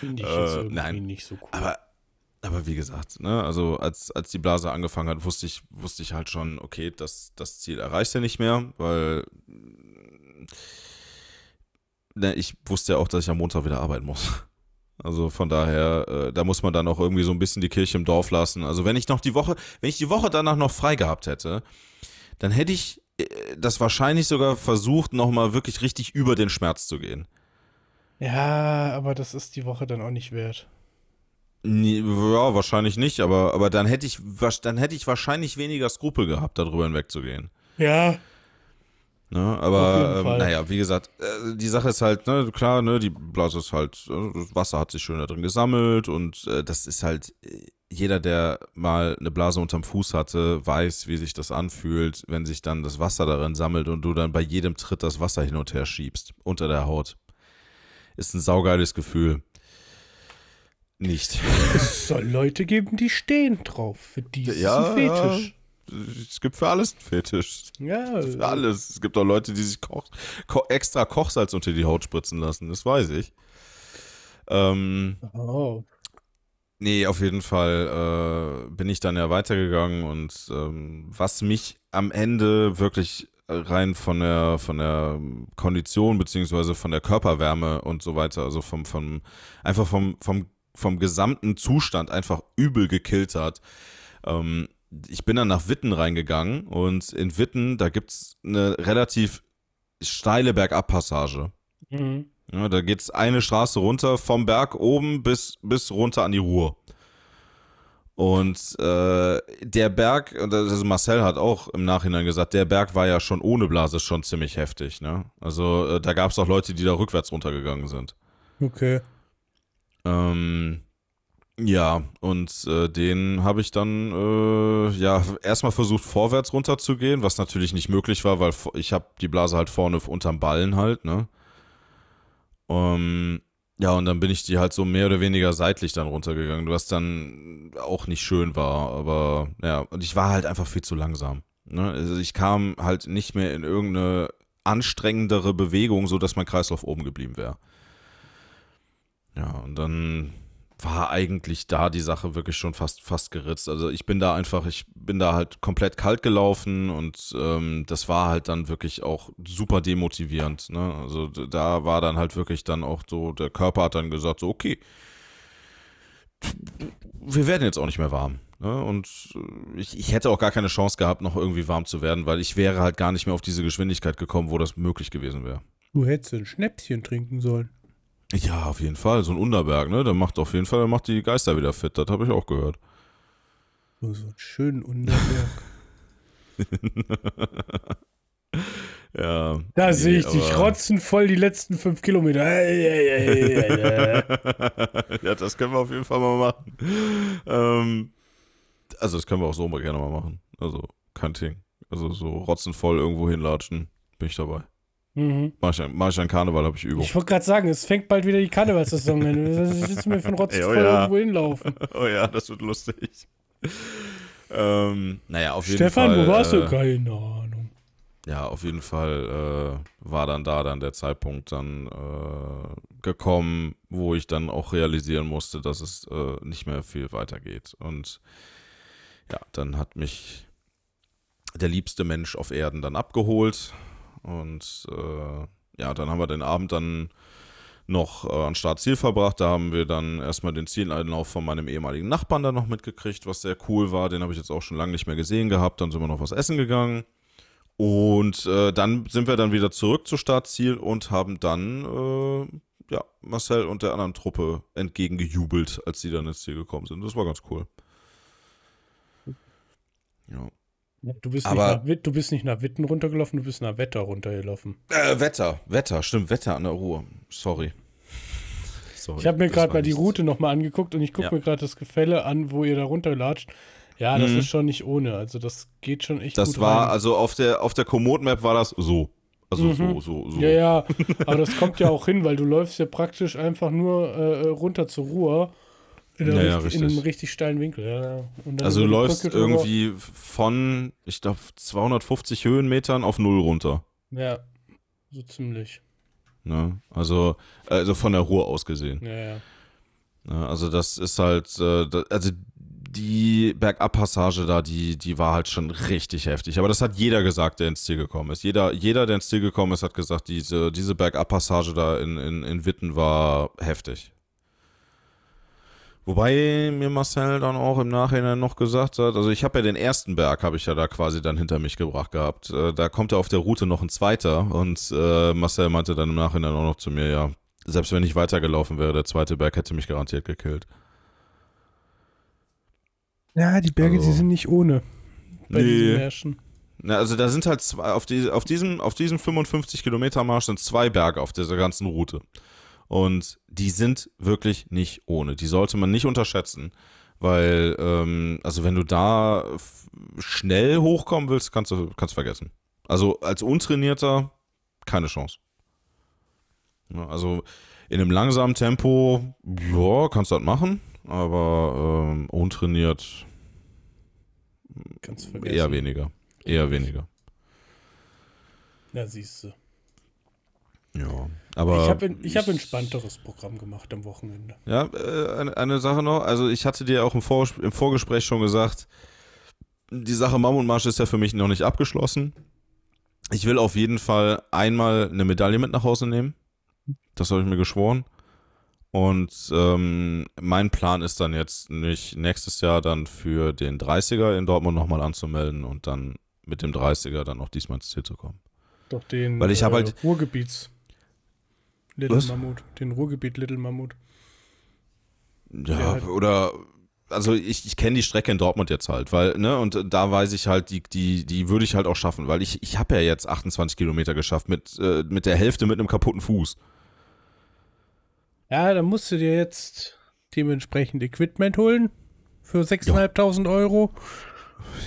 Finde ich jetzt Äh, irgendwie nein. nicht so cool. Aber, aber wie gesagt, ne, also als, als die Blase angefangen hat, wusste ich, wusste ich halt schon, okay, das, das Ziel erreicht er nicht mehr, weil ne, ich wusste ja auch, dass ich am Montag wieder arbeiten muss. Also von daher, äh, da muss man dann auch irgendwie so ein bisschen die Kirche im Dorf lassen. Also wenn ich noch die Woche, wenn ich die Woche danach noch frei gehabt hätte, dann hätte ich äh, das wahrscheinlich sogar versucht, nochmal wirklich richtig über den Schmerz zu gehen. Ja, aber das ist die Woche dann auch nicht wert. Nee, Ja, wahrscheinlich nicht, aber, aber dann hätte ich dann hätte ich wahrscheinlich weniger Skrupel gehabt, darüber hinwegzugehen. Ja, Ne? Aber ähm, naja, wie gesagt, äh, die Sache ist halt, ne, klar, ne, die Blase ist halt, äh, das Wasser hat sich schön da drin gesammelt und äh, das ist halt, äh, jeder, der mal eine Blase unterm Fuß hatte, weiß, wie sich das anfühlt, wenn sich dann das Wasser darin sammelt und du dann bei jedem Tritt das Wasser hin und her schiebst, unter der Haut. Ist ein saugeiles Gefühl. Nicht. es soll Leute geben, die stehen drauf. Für die ist es ein Fetisch. Es gibt für alles einen Fetisch. Ja, Für alles. Es gibt auch Leute, die sich Koch, Ko extra Kochsalz unter die Haut spritzen lassen, das weiß ich. Ähm, Oh. nee, auf jeden Fall äh, bin ich dann ja weitergegangen und ähm, was mich am Ende wirklich rein von der von der Kondition beziehungsweise von der Körperwärme und so weiter, also vom, vom einfach vom, vom, vom gesamten Zustand einfach übel gekillt hat. Ähm, ich bin dann nach Witten reingegangen und in Witten, da gibt es eine relativ steile Bergabpassage. Mhm. Ja, da geht es eine Straße runter vom Berg oben bis, bis runter an die Ruhr. Und äh, der Berg, also Marcel hat auch im Nachhinein gesagt, der Berg war ja schon ohne Blase schon ziemlich heftig. Ne? Also äh, da gab es auch Leute, die da rückwärts runtergegangen sind. Okay. Ähm, ja, und äh, den habe ich dann äh, ja erstmal versucht vorwärts runterzugehen, was natürlich nicht möglich war, weil ich habe die Blase halt vorne unterm Ballen halt, ne? Ähm, ja, und dann bin ich die halt so mehr oder weniger seitlich dann runtergegangen, was dann auch nicht schön war, aber ja, und ich war halt einfach viel zu langsam. Ne? Also ich kam halt nicht mehr in irgendeine anstrengendere Bewegung, sodass mein Kreislauf oben geblieben wäre. Ja, und dann war eigentlich da die Sache wirklich schon fast, fast geritzt. Also ich bin da einfach, ich bin da halt komplett kalt gelaufen und ähm, das war halt dann wirklich auch super demotivierend. Ne? Also da war dann halt wirklich dann auch so, der Körper hat dann gesagt, so, okay, wir werden jetzt auch nicht mehr warm. Ne? Und äh, ich, ich hätte auch gar keine Chance gehabt, noch irgendwie warm zu werden, weil ich wäre halt gar nicht mehr auf diese Geschwindigkeit gekommen, wo das möglich gewesen wäre. Du hättest ein Schnäpschen trinken sollen. Ja, auf jeden Fall. So ein Unterberg, ne? Der macht auf jeden Fall, der macht die Geister wieder fit. Das habe ich auch gehört. So, so einen schönen Unterberg. <laughs> ja. Da nee, sehe ich dich aber- rotzen voll die letzten fünf Kilometer. <laughs> Ja, das können wir auf jeden Fall mal machen. Ähm, also, das können wir auch so mal gerne mal machen. Also, kein Ding. Also, so rotzenvoll irgendwo hinlatschen, bin ich dabei. Mhm. Mach ich, mach ich an Karneval, habe ich Übung. Ich wollte gerade sagen, es fängt bald wieder die Karnevalssaison an. Was willst du mir einen Rotz Ey, oh voll ja. irgendwo hinlaufen? <laughs> oh ja, das wird lustig. ähm, naja, auf jeden Stefan, Fall. wo warst äh, du? Keine Ahnung. Ja, auf jeden Fall äh, war dann da dann der Zeitpunkt dann äh, gekommen, wo ich dann auch realisieren musste, dass es äh, nicht mehr viel weitergeht. Und ja, dann hat mich der liebste Mensch auf Erden dann abgeholt. Und äh, ja, dann haben wir den Abend dann noch äh, an Startziel verbracht. Da haben wir dann erstmal den Zieleinlauf von meinem ehemaligen Nachbarn dann noch mitgekriegt, was sehr cool war. Den habe ich jetzt auch schon lange nicht mehr gesehen gehabt. Dann sind wir noch was essen gegangen. Und äh, dann sind wir dann wieder zurück zu Startziel und haben dann äh, ja, Marcel und der anderen Truppe entgegengejubelt, als sie dann ins Ziel gekommen sind. Das war ganz cool. Ja. Du bist, Aber- nicht nach, du bist nicht nach Witten runtergelaufen, du bist nach Wetter runtergelaufen. Äh, Wetter, Wetter, stimmt, Wetter an der Ruhr. Sorry. Sorry, Ich habe mir das gerade mal die. Route nochmal angeguckt und ich gucke Ja. mir gerade das Gefälle an, wo ihr da runterlatscht. Ja, das Mhm. ist schon nicht ohne. Also das geht schon echt Das gut war, rein. also auf der, auf der Komoot-Map war das so. Also Mhm. so, so, so. Ja, ja, aber das <laughs> kommt ja auch hin, weil du läufst ja praktisch einfach nur äh, runter zur Ruhr in, Ja, ja, richtig, in einem richtig. steilen Winkel. Ja, Also du läufst drüber. irgendwie von, ich glaube, 250 Höhenmetern auf Null runter. Ja, so ziemlich. Ne? Also, also von der Ruhr aus gesehen. Ja, ja. Ne? Also das ist halt, äh, also die Bergabpassage da, die, die war halt schon richtig heftig. Aber das hat jeder gesagt, der ins Ziel gekommen ist. Jeder, jeder der ins Ziel gekommen ist, hat gesagt, diese, diese Bergabpassage da in, in, in Witten war heftig. Wobei mir Marcel dann auch im Nachhinein noch gesagt hat, also ich habe ja den ersten Berg, habe ich ja da quasi dann hinter mich gebracht gehabt. Äh, da kommt ja auf der Route noch ein zweiter und äh, Marcel meinte dann im Nachhinein auch noch zu mir, ja, selbst wenn ich weitergelaufen wäre, der zweite Berg hätte mich garantiert gekillt. Ja, die Berge, Also- die sind nicht ohne. Bei Nee. diesen Märschen. Na, also da sind halt zwei, auf, die, auf, diesem, auf diesem 55 Kilometer Marsch sind zwei Berge auf dieser ganzen Route. Und die sind wirklich nicht ohne. Die sollte man nicht unterschätzen. Weil, ähm, also wenn du da schnell hochkommen willst, kannst du kannst vergessen. Also als Untrainierter keine Chance. Ja, also in einem langsamen Tempo, ja, kannst du das machen. Aber ähm, untrainiert eher weniger. Eher weniger. Ja, siehst du. Ja, aber ich habe ich hab entspannteres Programm gemacht am Wochenende. Ja, äh, eine, eine Sache noch. Also ich hatte dir auch im, Vor im Vorgespräch schon gesagt, die Sache Mammutmarsch ist ja für mich noch nicht abgeschlossen. Ich will auf jeden Fall einmal eine Medaille mit nach Hause nehmen. Das habe ich mir geschworen. Und ähm, mein Plan ist dann jetzt nicht nächstes Jahr dann für den 30er in Dortmund nochmal anzumelden und dann mit dem 30er dann auch diesmal ins Ziel zu kommen. Doch den Weil ich äh, halt- Ruhrgebiets Little Was? Mammut. Den Ruhrgebiet Little Mammut. Ja, Ja, halt- oder also ich, ich kenne die Strecke in Dortmund jetzt halt, weil, ne, und da weiß ich halt, die, die, die würde ich halt auch schaffen, weil ich, ich habe ja jetzt 28 Kilometer geschafft mit, äh, mit der Hälfte mit einem kaputten Fuß. Ja, dann musst du dir jetzt dementsprechend Equipment holen für 6.500 Euro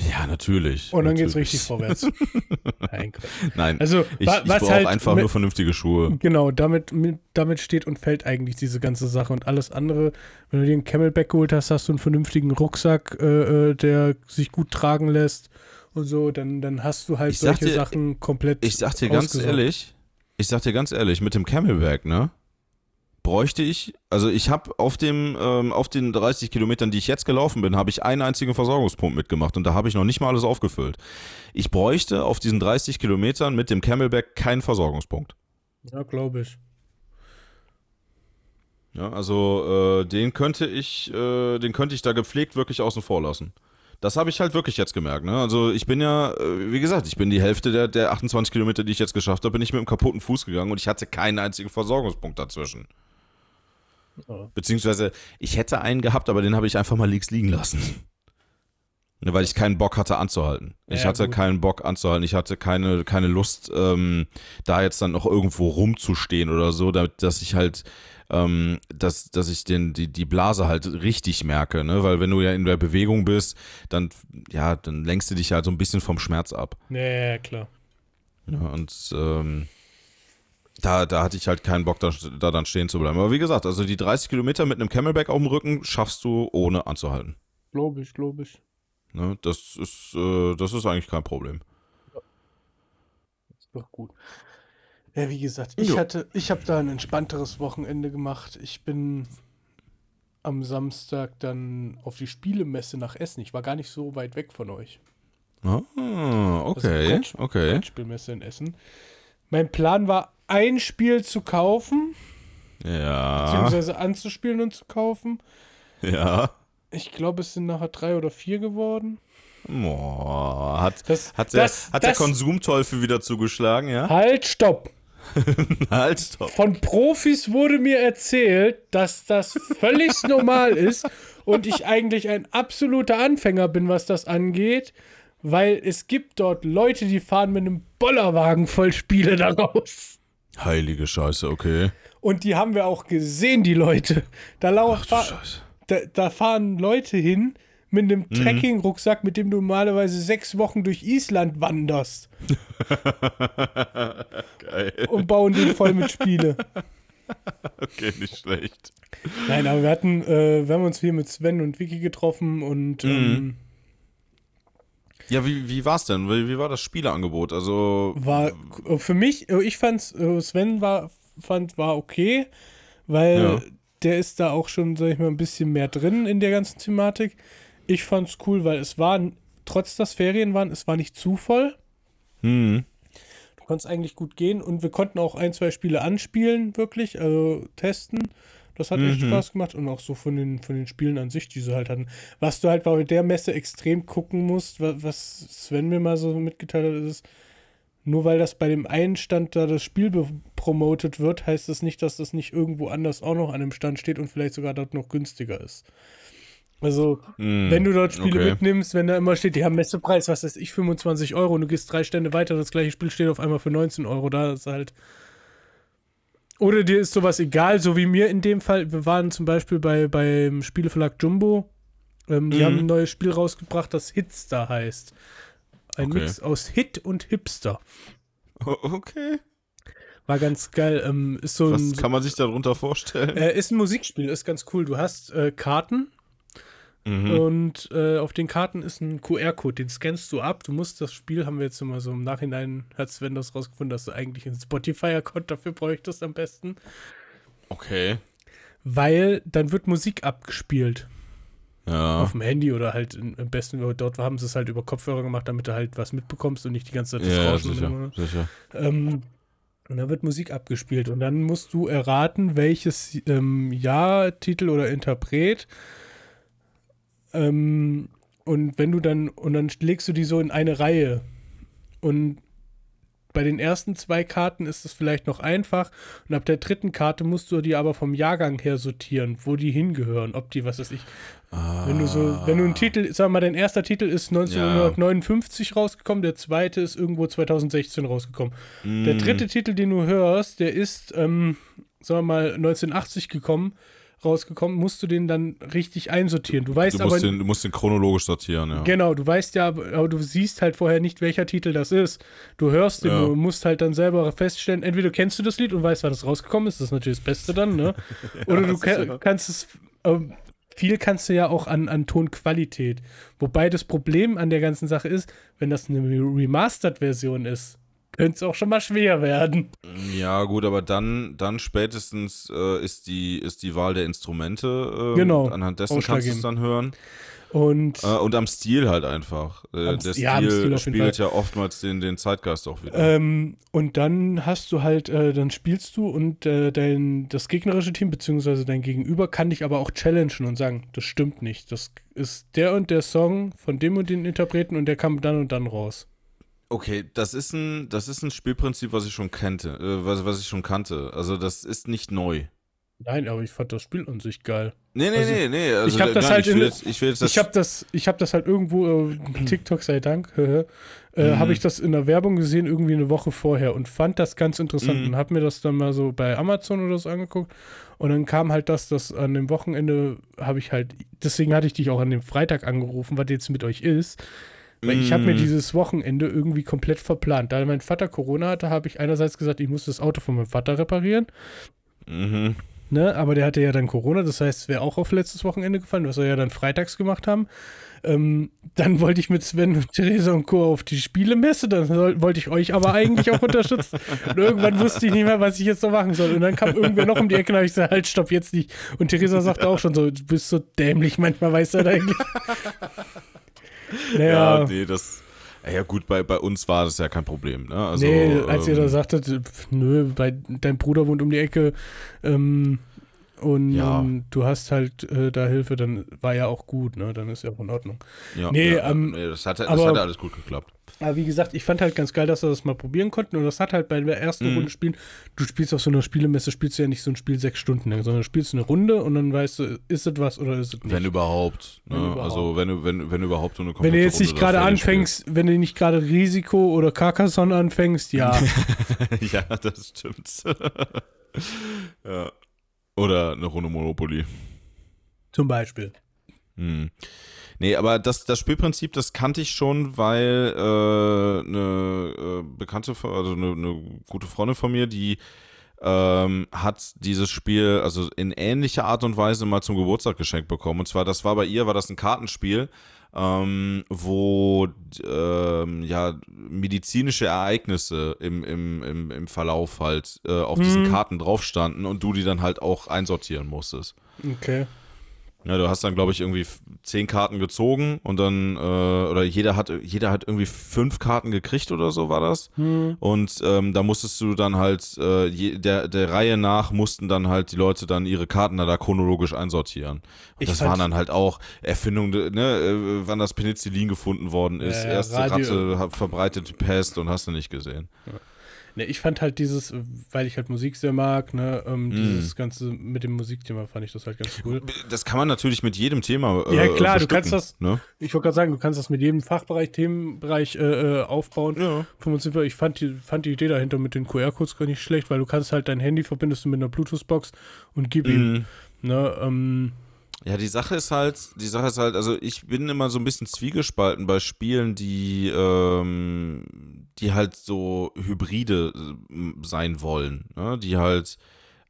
Ja, natürlich. und dann natürlich. geht's richtig vorwärts. <laughs> Nein. Nein, Also, ich, wa- ich brauche halt einfach mit- nur vernünftige Schuhe. Genau, damit, mit, damit steht und fällt eigentlich diese ganze Sache und alles andere. Wenn du dir einen Camelback geholt hast, hast du einen vernünftigen Rucksack, äh, äh, der sich gut tragen lässt und so, dann, dann hast du halt Ich solche dir- Sachen komplett. Ich sag dir ganz ehrlich, ich sag dir ganz ehrlich, mit dem Camelback, ne, bräuchte ich, also ich habe auf dem, ähm, auf den 30 Kilometern, die ich jetzt gelaufen bin, habe ich einen einzigen Versorgungspunkt mitgemacht und da habe ich noch nicht mal alles aufgefüllt. Ich bräuchte auf diesen 30 Kilometern mit dem Camelback keinen Versorgungspunkt. Ja, glaube ich. Ja, also äh, den könnte ich, äh, den könnte ich da gepflegt wirklich außen vor lassen. Das habe ich halt wirklich jetzt gemerkt. Ne? Also ich bin ja, äh, wie gesagt, ich bin die Hälfte der, der 28 Kilometer, die ich jetzt geschafft habe, bin ich mit einem kaputten Fuß gegangen und ich hatte keinen einzigen Versorgungspunkt dazwischen. Beziehungsweise, ich hätte einen gehabt, aber den habe ich einfach mal links liegen lassen. <laughs> Weil ich keinen Bock hatte anzuhalten. Ich ja, hatte gut. keinen Bock anzuhalten. Ich hatte keine, keine Lust, ähm, da jetzt dann noch irgendwo rumzustehen oder so, damit, dass ich halt, ähm, dass, dass ich den, die, die Blase halt richtig merke, ne? Weil wenn du ja in der Bewegung bist, dann, ja, dann lenkst du dich halt so ein bisschen vom Schmerz ab. Ja, ja klar. Ja, und ähm, da, da hatte ich halt keinen Bock, da, da dann stehen zu bleiben. Aber wie gesagt, also die 30 Kilometer mit einem Camelback auf dem Rücken schaffst du ohne anzuhalten. Glaube ich, glaube ich. Ne, das, ist, äh, das ist eigentlich kein Problem. Ja. ist doch gut. Ja, wie gesagt, ich jo. hatte, ich habe da ein entspannteres Wochenende gemacht. Ich bin am Samstag dann auf die Spielemesse nach Essen. Ich war gar nicht so weit weg von euch. Ah, okay, also okay. Spielmesse in Essen. Mein Plan war, ein Spiel zu kaufen. Ja. Beziehungsweise anzuspielen und zu kaufen. Ja. Ich glaube, es sind nachher drei oder vier geworden. Boah, hat, das, hat, der, das, hat der Konsumteufel wieder zugeschlagen, ja? Halt, stopp! <laughs> halt, stopp. Von Profis wurde mir erzählt, dass das völlig <laughs> normal ist und ich eigentlich ein absoluter Anfänger bin, was das angeht, weil es gibt dort Leute, die fahren mit einem Bollerwagen voll Spiele daraus. Heilige Scheiße, okay. Und die haben wir auch gesehen, die Leute. Da laufen da, da fahren Leute hin mit einem mhm. Trekking-Rucksack, mit dem du normalerweise sechs Wochen durch Island wanderst. <laughs> Geil. Und bauen den voll mit Spiele. <laughs> Okay, nicht schlecht. Nein, aber wir hatten, äh, wir haben uns hier mit Sven und Vicky getroffen und mhm. ähm, ja, wie, wie war es denn? Wie, wie war das Spieleangebot? Also war für mich, ich fand's, äh, Sven war, fand, war okay, weil ja der ist da auch schon, sag ich mal, ein bisschen mehr drin in der ganzen Thematik. Ich fand's cool, weil es war, trotz dass Ferien waren, es war nicht zu voll. Hm. Du konntest eigentlich gut gehen und wir konnten auch ein, zwei Spiele anspielen, wirklich, also testen. Das hat mhm. echt Spaß gemacht und auch so von den, von den Spielen an sich, die sie halt hatten. Was du halt bei der Messe extrem gucken musst, was Sven mir mal so mitgeteilt hat, ist, nur weil das bei dem einen Stand da das Spiel promotet wird, heißt das nicht, dass das nicht irgendwo anders auch noch an dem Stand steht und vielleicht sogar dort noch günstiger ist. Also, mm, wenn du dort Spiele okay. mitnimmst, wenn da immer steht, die haben Messepreis, was weiß ich, 25 Euro und du gehst drei Stände weiter, das gleiche Spiel steht auf einmal für 19 Euro, da ist halt. Oder dir ist sowas egal, so wie mir in dem Fall. Wir waren zum Beispiel bei, beim Spieleverlag Jumbo. Ähm, die mm. haben ein neues Spiel rausgebracht, das Hitster heißt. Ein okay. Mix aus Hit und Hipster. Okay. War ganz geil. Ähm, ist so Was ein, kann man sich darunter vorstellen? Äh, ist ein Musikspiel, ist ganz cool. Du hast äh, Karten mhm. und äh, auf den Karten ist ein QR-Code, den scannst du ab. Du musst das Spiel, haben wir jetzt immer so im Nachhinein, hat Sven das rausgefunden, dass du eigentlich einen Spotify-Account dafür bräuchtest am besten. Okay. Weil dann wird Musik abgespielt. Ja. Auf dem Handy oder halt im besten dort haben sie es halt über Kopfhörer gemacht, damit du halt was mitbekommst und nicht die ganze Zeit das ja, Rauschen. Sicher, sicher. Ähm, und da wird Musik abgespielt und dann musst du erraten, welches ähm, Jahr, Titel oder Interpret. Ähm, und wenn du dann, und dann legst du die so in eine Reihe. Und bei den ersten zwei Karten ist es vielleicht noch einfach und ab der dritten Karte musst du die aber vom Jahrgang her sortieren, wo die hingehören, ob die, was weiß ich. Ah. Wenn du so, wenn du einen Titel, sag mal, dein erster Titel ist 1959 ja. rausgekommen, der zweite ist irgendwo 2016 rausgekommen. Mm. Der dritte Titel, den du hörst, der ist, ähm, sagen wir mal, 1980 gekommen rausgekommen, musst du den dann richtig einsortieren. Du weißt du musst aber. Den, du musst den chronologisch sortieren, ja. Genau, du weißt ja, aber du siehst halt vorher nicht, welcher Titel das ist. Du hörst den, ja. du musst halt dann selber feststellen, entweder kennst du das Lied und weißt, wann das rausgekommen ist, das ist natürlich das Beste dann, ne? <laughs> Oder ja, du kann, kannst es. Äh, viel kannst du ja auch an, an Tonqualität. Wobei das Problem an der ganzen Sache ist, wenn das eine Remastered-Version ist, könnte es auch schon mal schwer werden. Ja, gut, aber dann, dann spätestens äh, ist, die, ist die Wahl der Instrumente. Äh, genau. Anhand dessen kannst du es dann hören. Und, äh, und am Stil halt einfach. Äh, der ja, Stil, Stil spielt ja oftmals den, den Zeitgeist auch wieder. Ähm, und dann hast du halt, äh, dann spielst du und äh, dein, das gegnerische Team, beziehungsweise dein Gegenüber, kann dich aber auch challengen und sagen, das stimmt nicht. Das ist der und der Song von dem und den Interpreten und der kam dann und dann raus. Okay, das ist ein, das ist ein Spielprinzip, was ich schon kannte, äh, was, was ich schon kannte. Also das ist nicht neu. Nein, aber ich fand das Spiel an sich geil. Nee, nee, Also, nee, nee. Also, ich hab das nein, halt ich will in- jetzt, ich will jetzt das. Ich habe das, ich hab das halt irgendwo, äh, <clears throat> TikTok sei Dank, äh, Mhm. habe ich das in der Werbung gesehen, irgendwie eine Woche vorher und fand das ganz interessant Mhm. und habe mir das dann mal so bei Amazon oder so angeguckt. Und dann kam halt das, dass an dem Wochenende habe ich halt, deswegen hatte ich dich auch an dem Freitag angerufen, was jetzt mit euch ist. Weil ich habe mir dieses Wochenende irgendwie komplett verplant. Da mein Vater Corona hatte, habe ich einerseits gesagt, ich muss das Auto von meinem Vater reparieren. Mhm. Ne, aber der hatte ja dann Corona, das heißt, es wäre auch auf letztes Wochenende gefallen, was wir ja dann freitags gemacht haben. Ähm, dann wollte ich mit Sven und Theresa und Co. auf die Spielemesse, dann soll, wollte ich euch aber eigentlich auch unterstützen. Und irgendwann wusste ich nicht mehr, was ich jetzt so machen soll. Und dann kam irgendwer noch um die Ecke und habe ich gesagt, halt, stopp, jetzt nicht. Und Theresa sagte auch schon so, du bist so dämlich, manchmal weißt du das eigentlich. <laughs> Ja, Naja, nee, das. Ja, gut, bei, bei uns war das ja kein Problem, ne? Also, nee, als ihr ähm, da sagtet, pf, nö, bei, dein Bruder wohnt um die Ecke ähm, und Ja. ähm, du hast halt äh, da Hilfe, dann war ja auch gut, ne? Dann ist ja auch in Ordnung. Ja, Nee, ja, ähm, nee, das, hatte, das aber- hatte alles gut geklappt. Aber wie gesagt, ich fand halt ganz geil, dass wir das mal probieren konnten und das hat halt bei der ersten Mhm. Runde spielen, du spielst auf so einer Spielemesse, spielst du ja nicht so ein Spiel sechs Stunden lang, sondern spielst eine Runde und dann weißt du, ist es was oder ist es nicht. Wenn überhaupt. Ne? Wenn überhaupt. Also, wenn, du- wenn, wenn überhaupt so eine Wenn du jetzt nicht gerade anfängst, wenn du nicht gerade Risiko oder Carcassonne anfängst, ja. spielst. <laughs> ja, das stimmt. <laughs> ja. Oder eine Runde Monopoly. Zum Beispiel. Hm. Nee, aber das, das Spielprinzip, das kannte ich schon, weil äh, eine äh, bekannte, also eine, eine gute Freundin von mir, die ähm, hat dieses Spiel also in ähnlicher Art und Weise mal zum Geburtstag geschenkt bekommen. Und zwar, das war bei ihr, war das ein Kartenspiel, ähm, wo ähm, ja medizinische Ereignisse im, im, im, im Verlauf halt äh, auf diesen Mhm. Karten drauf standen und du die dann halt auch einsortieren musstest. Okay. Ja, du hast dann, glaube ich, irgendwie zehn Karten gezogen und dann, äh, oder jeder hat, jeder hat irgendwie fünf Karten gekriegt oder so war das. Hm. Und ähm, da musstest du dann halt, äh, je, der, der Reihe nach mussten dann halt die Leute dann ihre Karten da, da chronologisch einsortieren. Und das waren dann halt auch Erfindungen, ne, äh, wann das Penicillin gefunden worden ist. Ja, ja, Erste Radio- Ratte hat verbreitet die Pest und hast du nicht gesehen. Ne, ich fand halt dieses, weil ich halt Musik sehr mag, ne, ähm, Mhm. dieses Ganze mit dem Musikthema fand ich das halt ganz cool. Das kann man natürlich mit jedem Thema. Äh, Ja, klar, du kannst das- Ne? Ich wollte gerade sagen, du kannst das mit jedem Fachbereich, Themenbereich äh, äh, aufbauen. Ja. 75, ich fand die, fand die Idee dahinter mit den QR-Codes gar nicht schlecht, weil du kannst halt dein Handy verbindest du mit einer Bluetooth-Box und gib ihm. Mhm. Ne, ähm, Ja, die Sache ist halt, die Sache ist halt, also ich bin immer so ein bisschen zwiegespalten bei Spielen, die, ähm, die halt so Hybride äh, sein wollen, ne? die halt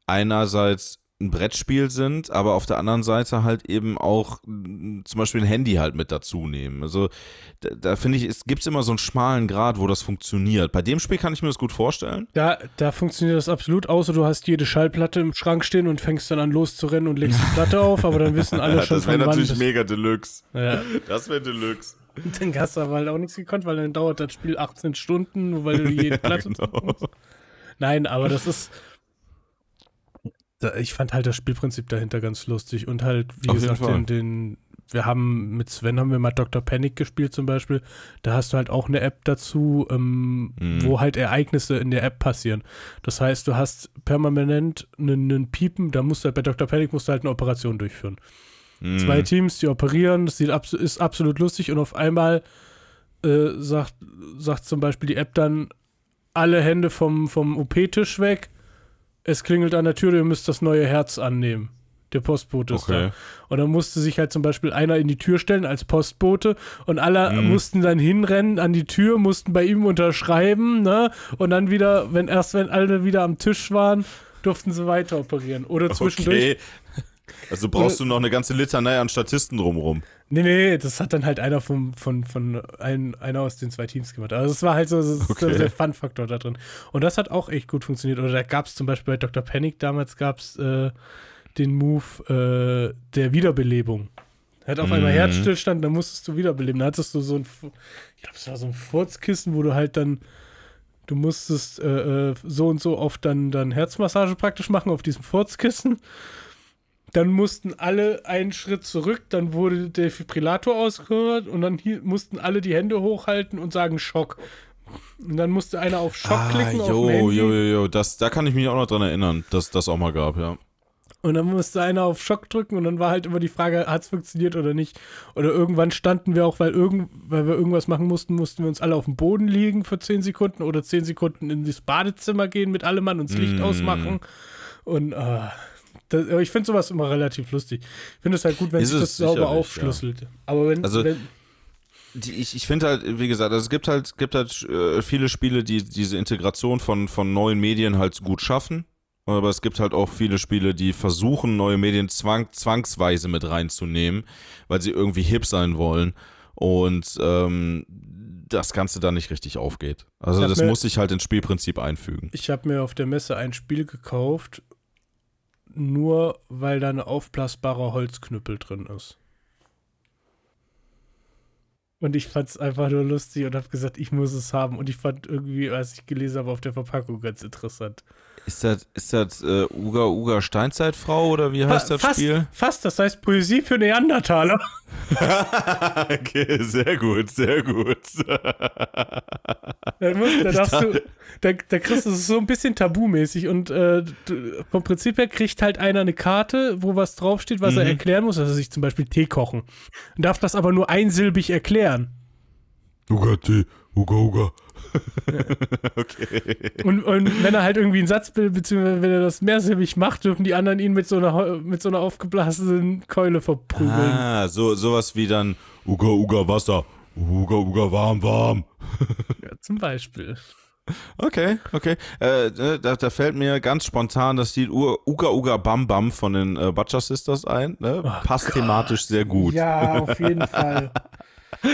einerseits ein Brettspiel sind, aber auf der anderen Seite halt eben auch mm, zum Beispiel ein Handy halt mit dazu nehmen. Also da, da finde ich, es gibt immer so einen schmalen Grad, wo das funktioniert. Bei dem Spiel kann ich mir das gut vorstellen. da, da funktioniert das absolut, außer du hast jede Schallplatte im Schrank stehen und fängst dann an loszurennen und legst die Platte auf, aber dann wissen alle <laughs> schon das wäre natürlich mega Deluxe. Ja. Das wäre Deluxe. <laughs> Dann hast du aber halt auch nichts gekonnt, weil dann dauert das Spiel 18 Stunden, nur weil du jede <laughs> Platte genau. Nein, aber das ist. <laughs> Ich fand halt das Spielprinzip dahinter ganz lustig und halt, wie Auf jeden gesagt, den, den, wir haben mit Sven haben wir mal Dr. Panic gespielt zum Beispiel. Da hast du halt auch eine App dazu, ähm, Mhm. wo halt Ereignisse in der App passieren. Das heißt, du hast permanent einen, einen Piepen, da musst du halt, bei Dr. Panic musst du halt eine Operation durchführen. Mhm. Zwei Teams, die operieren, das sieht abs ist absolut lustig und auf einmal äh, sagt, sagt zum Beispiel die App dann alle Hände vom, vom OP-Tisch weg. Es klingelt an der Tür, ihr müsst das neue Herz annehmen. Der Postbote ist Okay. da. Und dann musste sich halt zum Beispiel einer in die Tür stellen als Postbote und alle Mhm. mussten dann hinrennen an die Tür, mussten bei ihm unterschreiben, ne? Und dann wieder, wenn erst wenn alle wieder am Tisch waren, durften sie weiter operieren. Oder zwischendurch Okay. Also brauchst du noch eine ganze Litanei an Statisten drumrum. Nee, nee, das hat dann halt einer vom, von, von ein, einer aus den zwei Teams gemacht. Also es war halt so das ist Okay. der Fun-Faktor da drin. Und das hat auch echt gut funktioniert. Oder da gab es zum Beispiel bei Dr. Panic damals gab es äh, den Move äh, der Wiederbelebung. Er hat auf einmal Mhm. Herzstillstand, dann musstest du wiederbeleben. Da hattest du so ein, ich glaube, es war so ein Furzkissen, wo du halt dann, du musstest äh, äh, so und so oft dann, dann Herzmassage praktisch machen auf diesem Furzkissen. Dann mussten alle einen Schritt zurück, dann wurde der Fibrillator ausgehört und dann hier mussten alle die Hände hochhalten und sagen Schock. Und dann musste einer auf Schock klicken auf Ah, jo, Handy. jo, jo, jo. Das, da kann ich mich auch noch dran erinnern, dass das auch mal gab, ja. Und dann musste einer auf Schock drücken und dann war halt immer die Frage, hat es funktioniert oder nicht. Oder irgendwann standen wir auch, weil, irgend, weil wir irgendwas machen mussten, mussten wir uns alle auf dem Boden liegen für 10 Sekunden oder 10 Sekunden in das Badezimmer gehen mit allem Mann und das Licht Mm. ausmachen. Und äh, das, ich finde sowas immer relativ lustig. Ich finde es halt gut, wenn Ist sich es das sauber aufschlüsselt. Aber wenn, Also- wenn ich ich finde halt, wie gesagt, also es gibt halt, gibt halt äh, viele Spiele, die diese Integration von, von neuen Medien halt gut schaffen. Aber es gibt halt auch viele Spiele, die versuchen, neue Medien zwang, zwangsweise mit reinzunehmen, weil sie irgendwie hip sein wollen. Und ähm, das Ganze dann nicht richtig aufgeht. Also das mir- muss sich halt ins Spielprinzip einfügen. Ich habe mir auf der Messe ein Spiel gekauft, nur weil da ein aufblasbarer Holzknüppel drin ist. Und ich fand es einfach nur lustig und habe gesagt, ich muss es haben. Und ich fand irgendwie, als ich gelesen habe, auf der Verpackung ganz interessant. Ist das, ist das äh, Uga Uga Steinzeitfrau oder wie heißt das fast, Spiel? Fast, das heißt Poesie für Neandertaler. <laughs> okay, sehr gut, sehr gut. Da, musst, da, darfst du, da, da kriegst du es so ein bisschen tabumäßig und äh, vom Prinzip her kriegt halt einer eine Karte, wo was draufsteht, was er Mhm. erklären muss, also sich zum Beispiel Tee kochen. Und darf das aber nur einsilbig erklären. Uga Tee, Uga Uga. <laughs> okay. Und, und wenn er halt irgendwie einen Satz bildet, beziehungsweise wenn er das mehrsilbig macht, dürfen die anderen ihn mit so einer, mit so einer aufgeblasenen Keule verprügeln. Ah, so, sowas wie dann Uga Uga Wasser, Uga Uga warm warm. <laughs> Ja, zum Beispiel. Okay, okay. Äh, äh, da, da fällt mir ganz spontan das Lied U- Uga Uga Bam Bam von den äh, Butcher Sisters ein. Ne? Oh Passt thematisch sehr gut. Ja, auf jeden Fall. <laughs>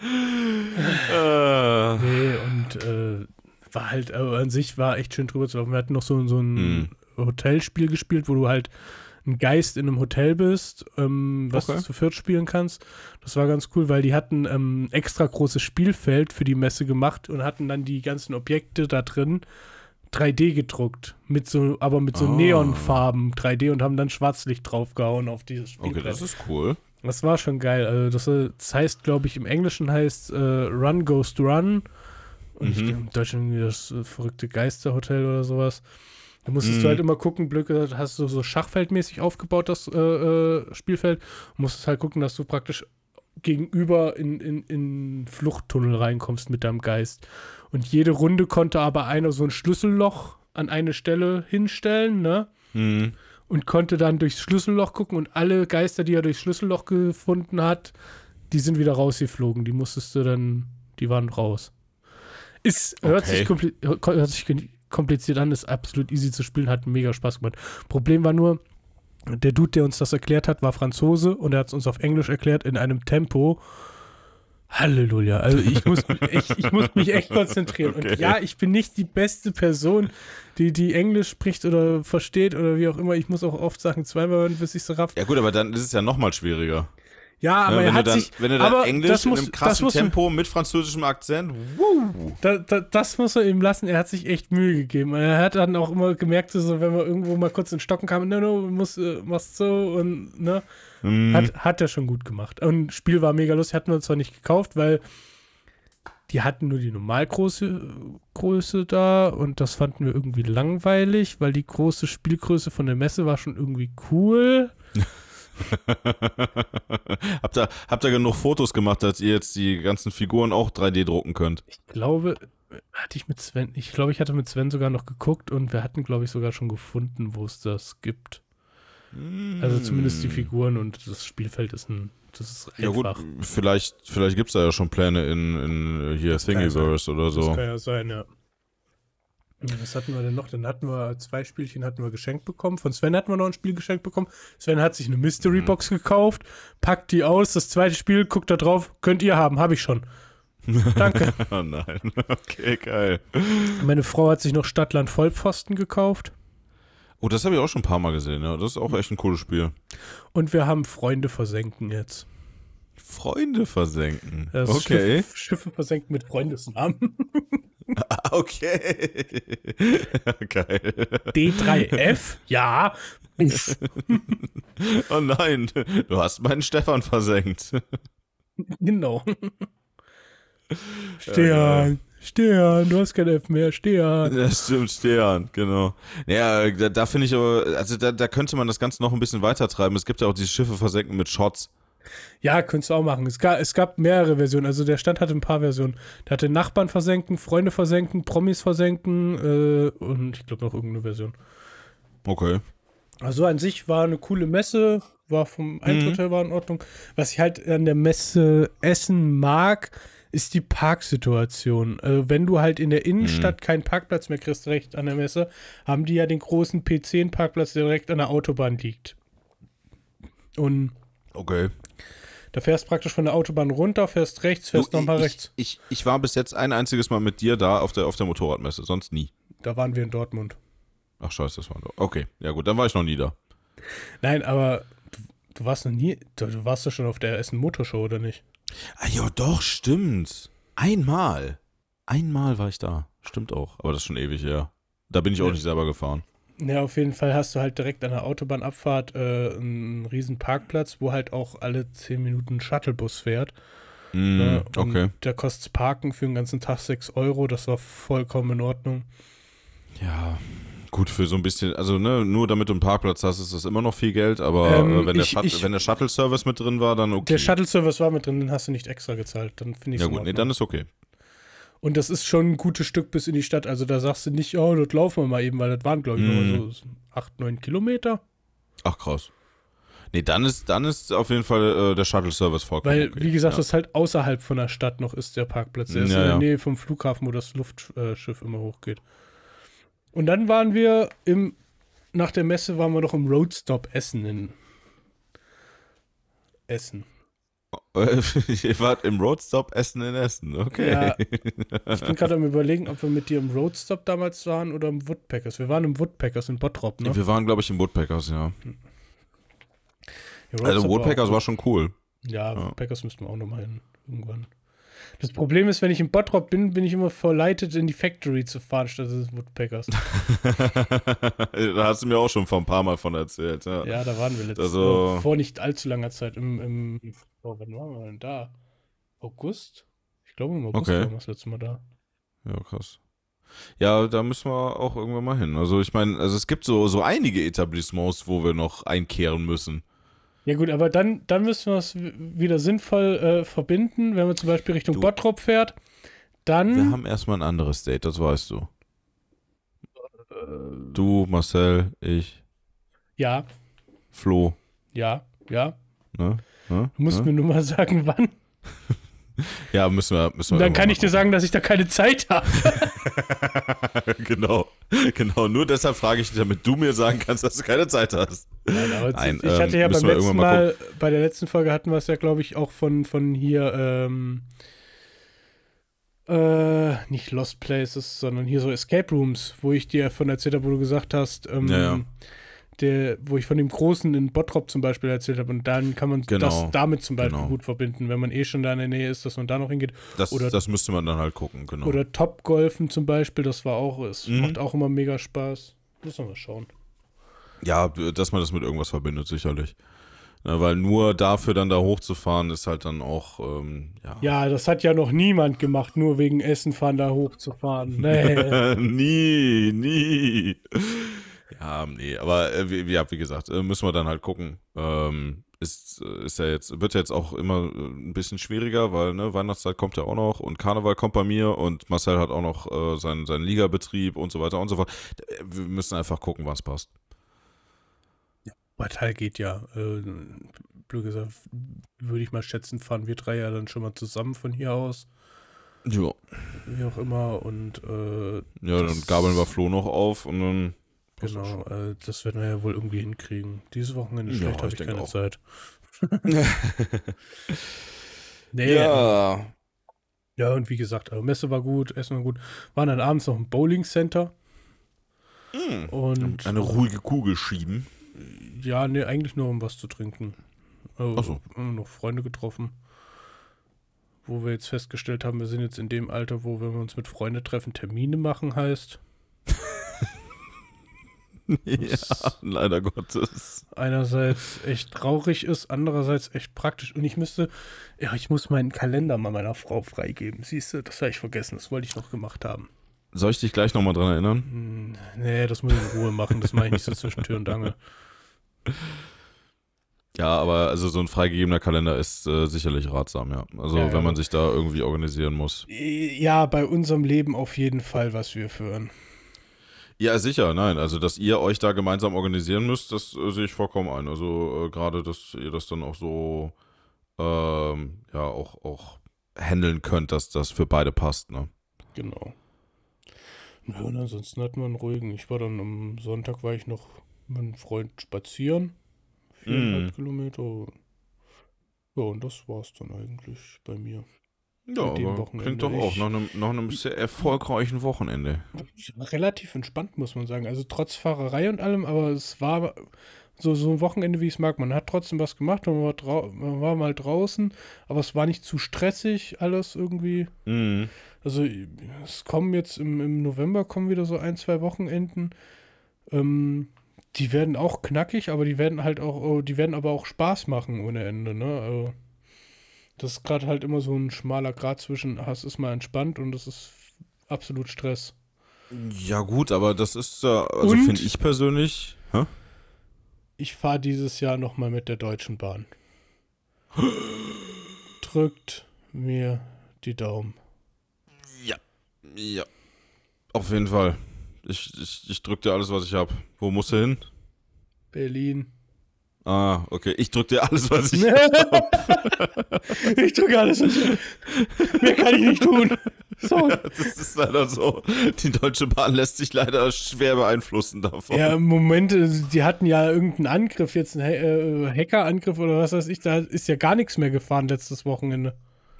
<laughs> Äh, Nee, und äh, war halt, äh, an sich war echt schön drüber zu laufen. Wir hatten noch so, so ein Hotelspiel gespielt, wo du halt ein Geist in einem Hotel bist, ähm, was Okay. du zu viert spielen kannst. Das war ganz cool, weil die hatten ähm, extra großes Spielfeld für die Messe gemacht und hatten dann die ganzen Objekte da drin 3D gedruckt, mit so, aber mit so Ah. Neonfarben 3D und haben dann Schwarzlicht draufgehauen auf dieses Spielfeld. okay, das ist cool. Das war schon geil. Also das, das heißt, glaube ich, im Englischen heißt äh, Run Ghost Run. Und ich Mhm. im Deutschen irgendwie das äh, verrückte Geisterhotel oder sowas. Da musstest Mhm. du halt immer gucken, Blöcke, hast du so schachfeldmäßig aufgebaut, das äh, äh, Spielfeld. Und musstest halt gucken, dass du praktisch gegenüber in, in, in Fluchttunnel reinkommst mit deinem Geist. Und jede Runde konnte aber einer so ein Schlüsselloch an eine Stelle hinstellen, ne? Mhm. Und konnte dann durchs Schlüsselloch gucken und alle Geister, die er durchs Schlüsselloch gefunden hat, die sind wieder rausgeflogen. Die musstest du dann, die waren raus. Ist, hört, Okay. sich kompli hört sich kompliziert an, ist absolut easy zu spielen, hat mega Spaß gemacht. Problem war nur, der Dude, der uns das erklärt hat, war Franzose und er hat es uns auf Englisch erklärt in einem Tempo. Halleluja. Also ich muss, ich, ich muss mich echt <laughs> konzentrieren. Okay. Und ja, ich bin nicht die beste Person, die, die Englisch spricht oder versteht oder wie auch immer. Ich muss auch oft Sachen zweimal hören, bis ich es raff. Ja gut, aber dann ist es ja nochmal schwieriger. Ja, aber Ne, er hat dann, sich. wenn du dann Englisch das muss, in einem krassen muss, Tempo mit französischem Akzent. Woo. Da, da, das muss er ihm lassen. Er hat sich echt Mühe gegeben. Er hat dann auch immer gemerkt, so, wenn man irgendwo mal kurz in Stocken kam, no, no, musst, äh, machst so und ne. Mhm. Hat, hat er schon gut gemacht. Und das Spiel war mega lustig, hatten wir uns zwar nicht gekauft, weil die hatten nur die Normalgröße Größe da und das fanden wir irgendwie langweilig, weil die große Spielgröße von der Messe war schon irgendwie cool. <laughs> <laughs> habt, ihr, habt ihr genug Fotos gemacht, dass ihr jetzt die ganzen Figuren auch 3D drucken könnt? Ich glaube, hatte ich mit Sven, ich glaube, ich hatte mit Sven sogar noch geguckt und wir hatten, glaube ich, sogar schon gefunden, wo es das gibt. Also zumindest die Figuren und das Spielfeld ist ein, das ist Ja gut, einfach. vielleicht, vielleicht gibt es da ja schon Pläne in, in hier Thingiverse oder Das so. kann ja sein, ja. Was hatten wir denn noch? Dann hatten wir zwei Spielchen hatten wir geschenkt bekommen. Von Sven hatten wir noch ein Spiel geschenkt bekommen. Sven hat sich eine Mystery Mhm. Box gekauft, packt die aus, das zweite Spiel, guckt da drauf, könnt ihr haben, habe ich schon. Danke. <laughs> oh nein, <laughs> okay, geil. Meine Frau hat sich noch Stadtland Vollpfosten gekauft. Oh, das habe ich auch schon ein paar Mal gesehen, ja. Das ist auch echt ein cooles Spiel. Und wir haben Freunde versenken jetzt. Freunde versenken. Das okay. Schiff, Schiffe versenken mit Freundesnamen. Ah, <laughs> okay. <laughs> Geil. D3F? Ja. <laughs> Oh nein, du hast meinen Stefan versenkt. genau. Stern, Stern, du hast kein F mehr, Stern. Das stimmt, Stern, genau. Ja, da, da finde ich aber, also da, da könnte man das Ganze noch ein bisschen weiter treiben. Es gibt ja auch diese Schiffe versenken mit Shots. Ja, könntest du auch machen. Es gab, es gab mehrere Versionen. Also der Stand hatte ein paar Versionen. Der hatte Nachbarn versenken, Freunde versenken, Promis versenken äh, und ich glaube noch irgendeine Version. Okay. Also an sich war eine coole Messe, war vom Einzelhotel war in Ordnung. Was ich halt an der Messe Essen mag, ist die Parksituation. Also wenn du halt in der Innenstadt keinen Parkplatz mehr kriegst, recht an der Messe, haben die ja den großen P10-Parkplatz, der direkt an der Autobahn liegt. Und Okay. Da fährst praktisch von der Autobahn runter, fährst rechts, fährst nochmal rechts. Ich, ich war bis jetzt ein einziges Mal mit dir da auf der, auf der Motorradmesse, sonst nie. Da waren wir in Dortmund. Ach scheiße, das war Okay, ja gut, dann war ich noch nie da. Nein, aber du, du warst noch nie, du, du warst doch schon auf der Essen Motorshow, oder nicht? Ah ja, doch, stimmt. Einmal. Einmal war ich da. Stimmt auch. Aber das ist schon ewig her. Da bin ich auch Ja. nicht selber gefahren. Ja, auf jeden Fall hast du halt direkt an der Autobahnabfahrt äh, einen riesen Parkplatz, wo halt auch alle 10 Minuten ein Shuttlebus fährt. Mm, Ne? Okay. Da kostet Parken für den ganzen Tag 6 Euro, das war vollkommen in Ordnung. Ja, gut für so ein bisschen, also ne, nur damit du einen Parkplatz hast, ist das immer noch viel Geld, aber Ähm, äh, wenn, der ich- Shuttle, ich- wenn der Shuttle-Service mit drin war, dann okay. Der Shuttle-Service war mit drin, den hast du nicht extra gezahlt, dann finde ich ja gut, nee, dann ist okay. Und das ist schon ein gutes Stück bis in die Stadt, also da sagst du nicht, oh, dort laufen wir mal eben, weil das waren, glaube ich, Mhm. nur so 8, 9 Kilometer. Ach krass. Nee, dann ist, dann ist auf jeden Fall äh, der Shuttle-Service vollkommen Weil, okay. wie gesagt, ja. das halt außerhalb von der Stadt noch ist der Parkplatz. Der ist Ja, in der ja. Nähe vom Flughafen, wo das Luftschiff immer hochgeht. Und dann waren wir im, nach der Messe waren wir noch im Roadstop Essen in Essen. Ihr wart im Roadstop Essen in Essen, okay. Ja, ich bin gerade am überlegen, ob wir mit dir im Roadstop damals waren oder im Woodpeckers. Wir waren im Woodpeckers in Bottrop, ne? Wir waren, glaube ich, im Woodpeckers, ja. Ja, Also Woodpeckers auch war schon cool. Ja, Ja. Woodpeckers müssten wir auch nochmal hin, irgendwann. Das Problem ist, wenn ich in Bottrop bin, bin ich immer verleitet, in die Factory zu fahren, statt in Woodpeckers. <laughs> da hast du mir auch schon vor ein paar Mal von erzählt, ja. Ja, da waren wir letztes Also- Mal. Vor nicht allzu langer Zeit. Im, im oh, wann waren wir denn da? August? Ich glaube, im August Okay. waren wir das letzte Mal da. Ja, krass. Ja, da müssen wir auch irgendwann mal hin. Also ich meine, also es gibt so, so einige Etablissements, wo wir noch einkehren müssen. Ja, gut, aber dann, dann müssen wir es wieder sinnvoll äh, verbinden, wenn man zum Beispiel Richtung Du- Bottrop fährt. Dann. Wir haben erstmal ein anderes Date, das weißt du. äh, Du, Marcel, ich, ja, Flo, ja, ja. ne? ne? Du musst ne? mir nur mal sagen, <laughs> wann. <laughs> Ja, müssen wir, müssen wir dann kann ich dir sagen, dass ich da keine Zeit habe. <laughs> genau, genau. Nur deshalb frage ich dich, damit du mir sagen kannst, dass du keine Zeit hast. Nein, aber Nein, ich hatte ähm, ja beim letzten mal Mal, bei der letzten Folge hatten wir es ja, glaube ich, auch von, von hier, ähm, äh, nicht Lost Places, sondern hier so Escape Rooms, wo ich dir von erzählt habe, wo du gesagt hast, ähm, Ja, ja. Der, wo ich von dem Großen in Bottrop zum Beispiel erzählt habe und dann kann man Genau, das damit zum Beispiel genau. gut verbinden, wenn man eh schon da in der Nähe ist, dass man da noch hingeht. Das, Oder- das müsste man dann halt gucken, genau. Oder Top-Golfen zum Beispiel, das war auch, es Mhm. macht auch immer mega Spaß. Müssen wir mal schauen. Ja, dass man das mit irgendwas verbindet, sicherlich. Ja, weil nur dafür dann da hochzufahren, ist halt dann auch, ähm, ja. Ja, das hat ja noch niemand gemacht, nur wegen Essen fahren da hochzufahren. Nee. <laughs> nie, nie. Ja, nee, aber äh, wie, ja, wie gesagt, äh, müssen wir dann halt gucken. Ähm, ist, äh, ist ja jetzt, wird ja jetzt auch immer äh, ein bisschen schwieriger, weil ne, Weihnachtszeit kommt ja auch noch und Karneval kommt bei mir und Marcel hat auch noch äh, seinen, seinen Ligabetrieb und so weiter und so fort. Äh, Wir müssen einfach gucken, was passt. Teil geht ja. Äh, blöd gesagt, würde ich mal schätzen, fahren wir drei ja dann schon mal zusammen von hier aus. Ja. Wie auch immer. Und äh, Ja, dann gabeln wir Flo noch auf und dann. Genau, äh, das werden wir ja wohl irgendwie hinkriegen. Dieses Wochenende Ja, schlecht habe ich ich keine auch. Zeit. <laughs> Nee, ja. Ja. und wie gesagt, also Messe war gut, Essen war gut. Waren dann abends noch im Bowling Center. Hm. Und Eine ruhige Kugel schieben. ja, nee, eigentlich nur um was zu trinken. Also, Ach so. haben noch Freunde getroffen. Wo wir jetzt festgestellt haben, wir sind jetzt in dem Alter, wo, wenn wir uns mit Freunden treffen, Termine machen heißt. <laughs> ja, leider Gottes. Einerseits echt traurig ist, andererseits echt praktisch. Und ich müsste, ja, ich muss meinen Kalender mal meiner Frau freigeben. Siehst du, das habe ich vergessen. Das wollte ich noch gemacht haben. Soll ich dich gleich nochmal dran erinnern? Hm, nee, das muss ich in Ruhe machen. Das mache ich nicht so zwischen Tür und Angel. Ja, aber also so ein freigegebener Kalender ist äh, sicherlich ratsam, ja. Also Ja, wenn man sich da irgendwie organisieren muss. Ja, bei unserem Leben auf jeden Fall, was wir führen. Ja, sicher, nein. Also, dass ihr euch da gemeinsam organisieren müsst, das äh, sehe ich vollkommen ein. Also, äh, gerade, dass ihr das dann auch so, ähm, ja, auch, auch handeln könnt, dass das für beide passt, ne? Genau. Ja, und ansonsten hatten wir einen ruhigen. Ich war dann am Sonntag, war ich noch mit einem Freund spazieren. Viereinhalb Mm. Kilometer. Ja, und das war's dann eigentlich bei mir. Ja, aber klingt doch auch Ich- nach einem, nach einem sehr erfolgreichen Wochenende. Relativ entspannt, muss man sagen. Also trotz Fahrerei und allem, aber es war so, so ein Wochenende, wie ich es mag. Man hat trotzdem was gemacht, man war, man war mal draußen, aber es war nicht zu stressig, alles irgendwie. Mhm. Also es kommen jetzt im, im November kommen wieder so ein, zwei Wochenenden. Ähm, die werden auch knackig, aber die werden halt auch, oh, die werden aber auch Spaß machen ohne Ende, ne? Also, das ist gerade halt immer so ein schmaler Grad zwischen, ah, es ist mal entspannt und es ist absolut Stress. Ja, gut, aber das ist, äh, also finde ich persönlich. Hä? Ich fahre dieses Jahr nochmal mit der Deutschen Bahn. <gasps> Drückt mir die Daumen. Ja. Ja. Auf jeden Fall. Ich, ich, ich drück dir alles, was ich hab. Wo musst du hin? Berlin. Ah, okay. Ich drück dir alles, was ich <laughs> ich drücke alles. was ich- Mehr kann ich nicht tun. So. Das ist leider so. Die Deutsche Bahn lässt sich leider schwer beeinflussen davon. Ja, im Moment, äh, die hatten ja irgendeinen Angriff, jetzt einen äh, Hackerangriff oder was weiß ich, da ist ja gar nichts mehr gefahren letztes Wochenende.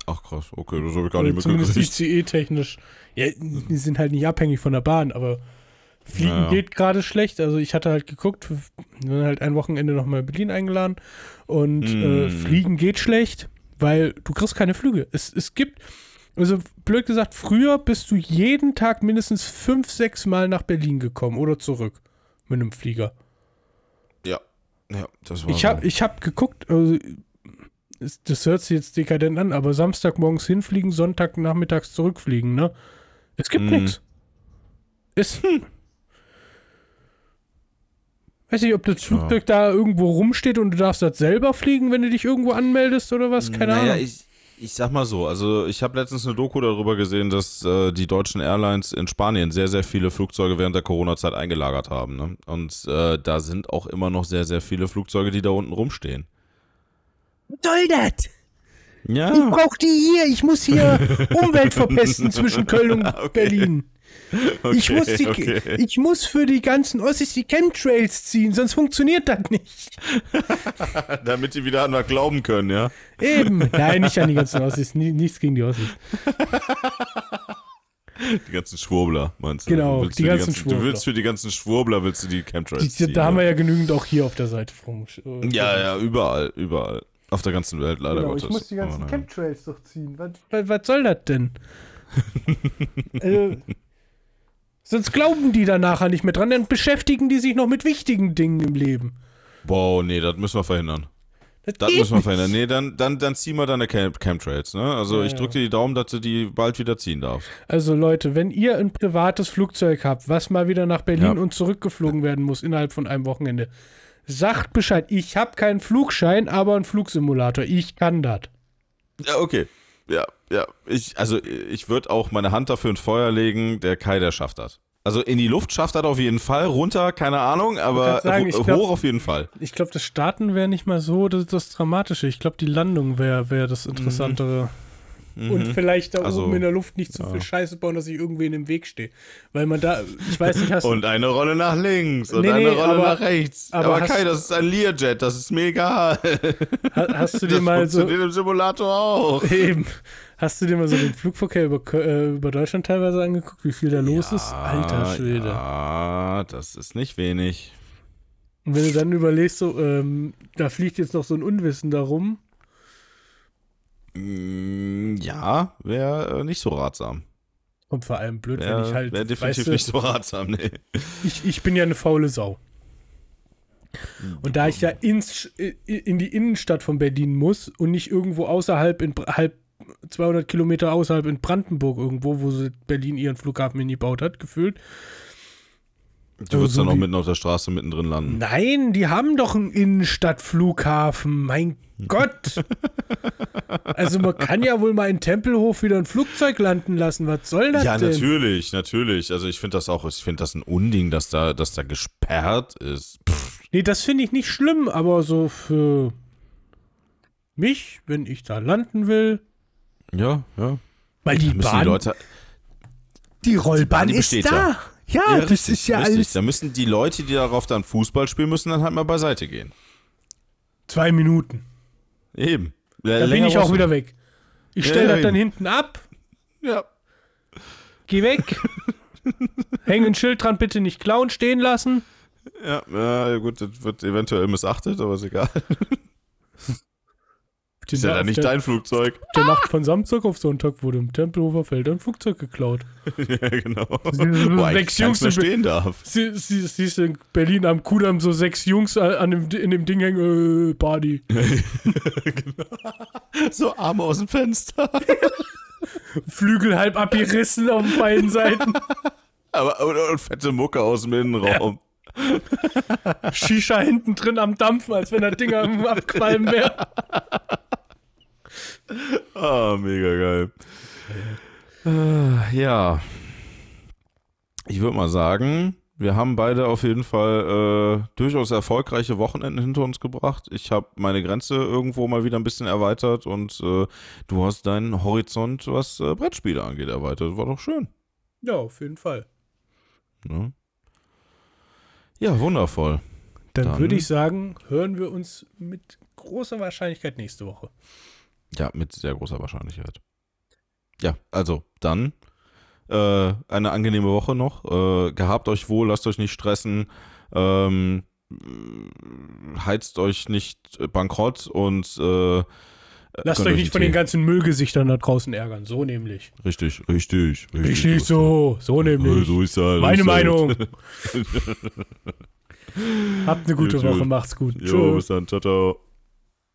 Ach krass, okay, das habe ich gar nicht zumindest mitgekriegt. ICE-technisch. Ja, die sind halt nicht abhängig von der Bahn, aber Fliegen Naja. geht gerade schlecht. Also ich hatte halt geguckt, wir waren halt ein Wochenende nochmal in Berlin eingeladen und äh, Mm. Fliegen geht schlecht, weil du kriegst keine Flüge. Es, es gibt, also blöd gesagt, früher bist du jeden Tag mindestens fünf, sechs Mal nach Berlin gekommen oder zurück mit einem Flieger. Ja, ja, das war Ich habe so. ich hab geguckt, also, das hört sich jetzt dekadent an, aber Samstagmorgens hinfliegen, Sonntagnachmittags zurückfliegen, ne? Es gibt Mhm. nichts. Es. Weiß nicht, ob das Flugzeug da irgendwo rumsteht und du darfst das selber fliegen, wenn du dich irgendwo anmeldest oder was? Keine naja, Ahnung. Ich, ich sag mal so, also ich habe letztens eine Doku darüber gesehen, dass äh, die deutschen Airlines in Spanien sehr, sehr viele Flugzeuge während der Corona-Zeit eingelagert haben. Ne? Und äh, da sind auch immer noch sehr, sehr viele Flugzeuge, die da unten rumstehen. Soll das? Ja. Ich brauch die hier. Ich muss hier <laughs> Umwelt verpesten zwischen Köln und Okay. Berlin. Ich, muss die, okay. ich muss für die ganzen Ossis die Chemtrails ziehen, sonst funktioniert das nicht. <laughs> Damit die wieder an was glauben können, ja. Eben. Nein, nicht an die ganzen Ossis. Nichts gegen die Ossis. <laughs> Die ganzen Schwurbler, meinst du? Genau, du willst die für ganzen Du Schwurbler. willst für die ganzen Schwurbler, willst du die Chemtrails die, ziehen, da haben ja. wir ja genügend auch hier auf der Seite vom. Ja, ja, überall, überall. Auf der ganzen Welt, leider Genau, Gottes. ich muss die ganzen Aber naja. Chemtrails durchziehen. Was, was, was soll das denn? <laughs> äh, sonst glauben die da nachher nicht mehr dran, dann beschäftigen die sich noch mit wichtigen Dingen im Leben. Wow, nee, das müssen wir verhindern. Das geht müssen wir verhindern. Nee, dann, dann, dann ziehen wir deine Chem Chemtrails, ne? Also Ja, ich drücke dir die Daumen, dass du die bald wieder ziehen darfst. Also Leute, wenn ihr ein privates Flugzeug habt, was mal wieder nach Berlin Ja. und zurückgeflogen werden muss innerhalb von einem Wochenende, sagt Bescheid. Ich habe keinen Flugschein, aber einen Flugsimulator. Ich kann das. Ja, okay. Ja, ja. Ich, also ich würde auch meine Hand dafür ins Feuer legen, der Kai, der schafft das. Also in die Luft schafft das auf jeden Fall, runter, keine Ahnung, aber sagen, ho- glaub- hoch auf jeden Fall. Ich glaube, das Starten wäre nicht mal so das, das Dramatische. Ich glaube, die Landung wäre wär das Interessantere. Und vielleicht da Also, oben in der Luft nicht zu ja. viel Scheiße bauen, dass ich irgendwie in dem Weg stehe. Weil man da, ich weiß nicht, hast Und eine Rolle nach links und Nee, eine nee, Rolle aber- nach rechts. aber Aber, Kai, das ist ein Learjet, das ist mir egal. ha- hast du <laughs> dir Das mal so im Simulator auch. <laughs> eben, hast du dir mal so den Flugverkehr über, äh, über Deutschland teilweise angeguckt, wie viel da los ist? Alter Schwede. Ja, das ist nicht wenig. Und wenn du dann überlegst, so, ähm, da fliegt jetzt noch so ein Unwissender rum. Mm, Ja, wäre äh, nicht so ratsam. Und vor allem blöd, Ja, wenn ich halt. wäre definitiv weißt du, nicht so ratsam, nee. ich, ich bin ja eine faule Sau. Und da ich ja ins, in die Innenstadt von Berlin muss und nicht irgendwo außerhalb, in halb 200 Kilometer außerhalb in Brandenburg irgendwo, wo Berlin ihren Flughafen hingebaut hat, gefühlt. Du würdest so dann auch mitten auf der Straße mittendrin landen. Nein, die haben doch einen Innenstadtflughafen. Mein Gott. Also man kann ja wohl mal in Tempelhof wieder ein Flugzeug landen lassen. Was soll das Ja, denn? natürlich, natürlich. Also ich finde das auch, ich finde das ein Unding, dass da, dass da gesperrt ist. Pff, Nee, das finde ich nicht schlimm, aber so für mich, wenn ich da landen will, ja, ja. weil die Bahn, die Leute. die Rollbahn die ist besteht da. ja. Ja, Ja, das richtig, ist ja richtig. alles Da müssen die Leute, die darauf dann Fußball spielen, müssen dann halt mal beiseite gehen. zwei Minuten. Eben. Da bin länger ich auch wieder weg. Ich stelle ja, das dann hinten ab. Ja. geh weg, <laughs> hänge ein Schild dran, bitte nicht klauen, stehen lassen. Ja, ja, gut, das wird eventuell missachtet, aber ist egal. <laughs> Ist ja dann nicht der, dein Flugzeug. <laughs> der Nacht von Samstag auf Sonntag wurde im Tempelhofer Feld ein Flugzeug geklaut. <laughs> ja, genau. Wo eigentlich sechs Jungs mehr im Be- stehen darf. Sie, sie, siehst du in Berlin am Kudamm so sechs Jungs an dem, in dem Ding hängen, äh, Party. <laughs> So Arme aus dem Fenster. Flügel halb abgerissen auf beiden Seiten. Aber und, und fette Mucke aus dem Innenraum. Shisha hinten drin am Dampfen, als wenn das Ding am Abqualmen wäre. <laughs> Ah, mega geil. Äh, ja. Ich würde mal sagen, wir haben beide auf jeden Fall äh, durchaus erfolgreiche Wochenenden hinter uns gebracht. Ich habe meine Grenze irgendwo mal wieder ein bisschen erweitert und äh, du hast deinen Horizont, was äh, Brettspiele angeht, erweitert. War doch schön. Ja, auf jeden Fall. Ne? Ja, wundervoll. Dann, Dann- würde ich sagen, hören wir uns mit großer Wahrscheinlichkeit nächste Woche. Ja, mit sehr großer Wahrscheinlichkeit. Ja, also dann äh, eine angenehme Woche noch. Äh, gehabt euch wohl, lasst euch nicht stressen. Ähm, heizt euch nicht bankrott und äh, Lasst euch nicht von den einen ganzen Müllgesichtern da draußen ärgern. So nämlich. Tee. Richtig, richtig, richtig. Richtig so. So nämlich. So ist halt, Meine. Meinung. <laughs> Habt eine gute Gut, Woche. Macht's gut. Jo, bis Tschüss. dann. Ciao, ciao.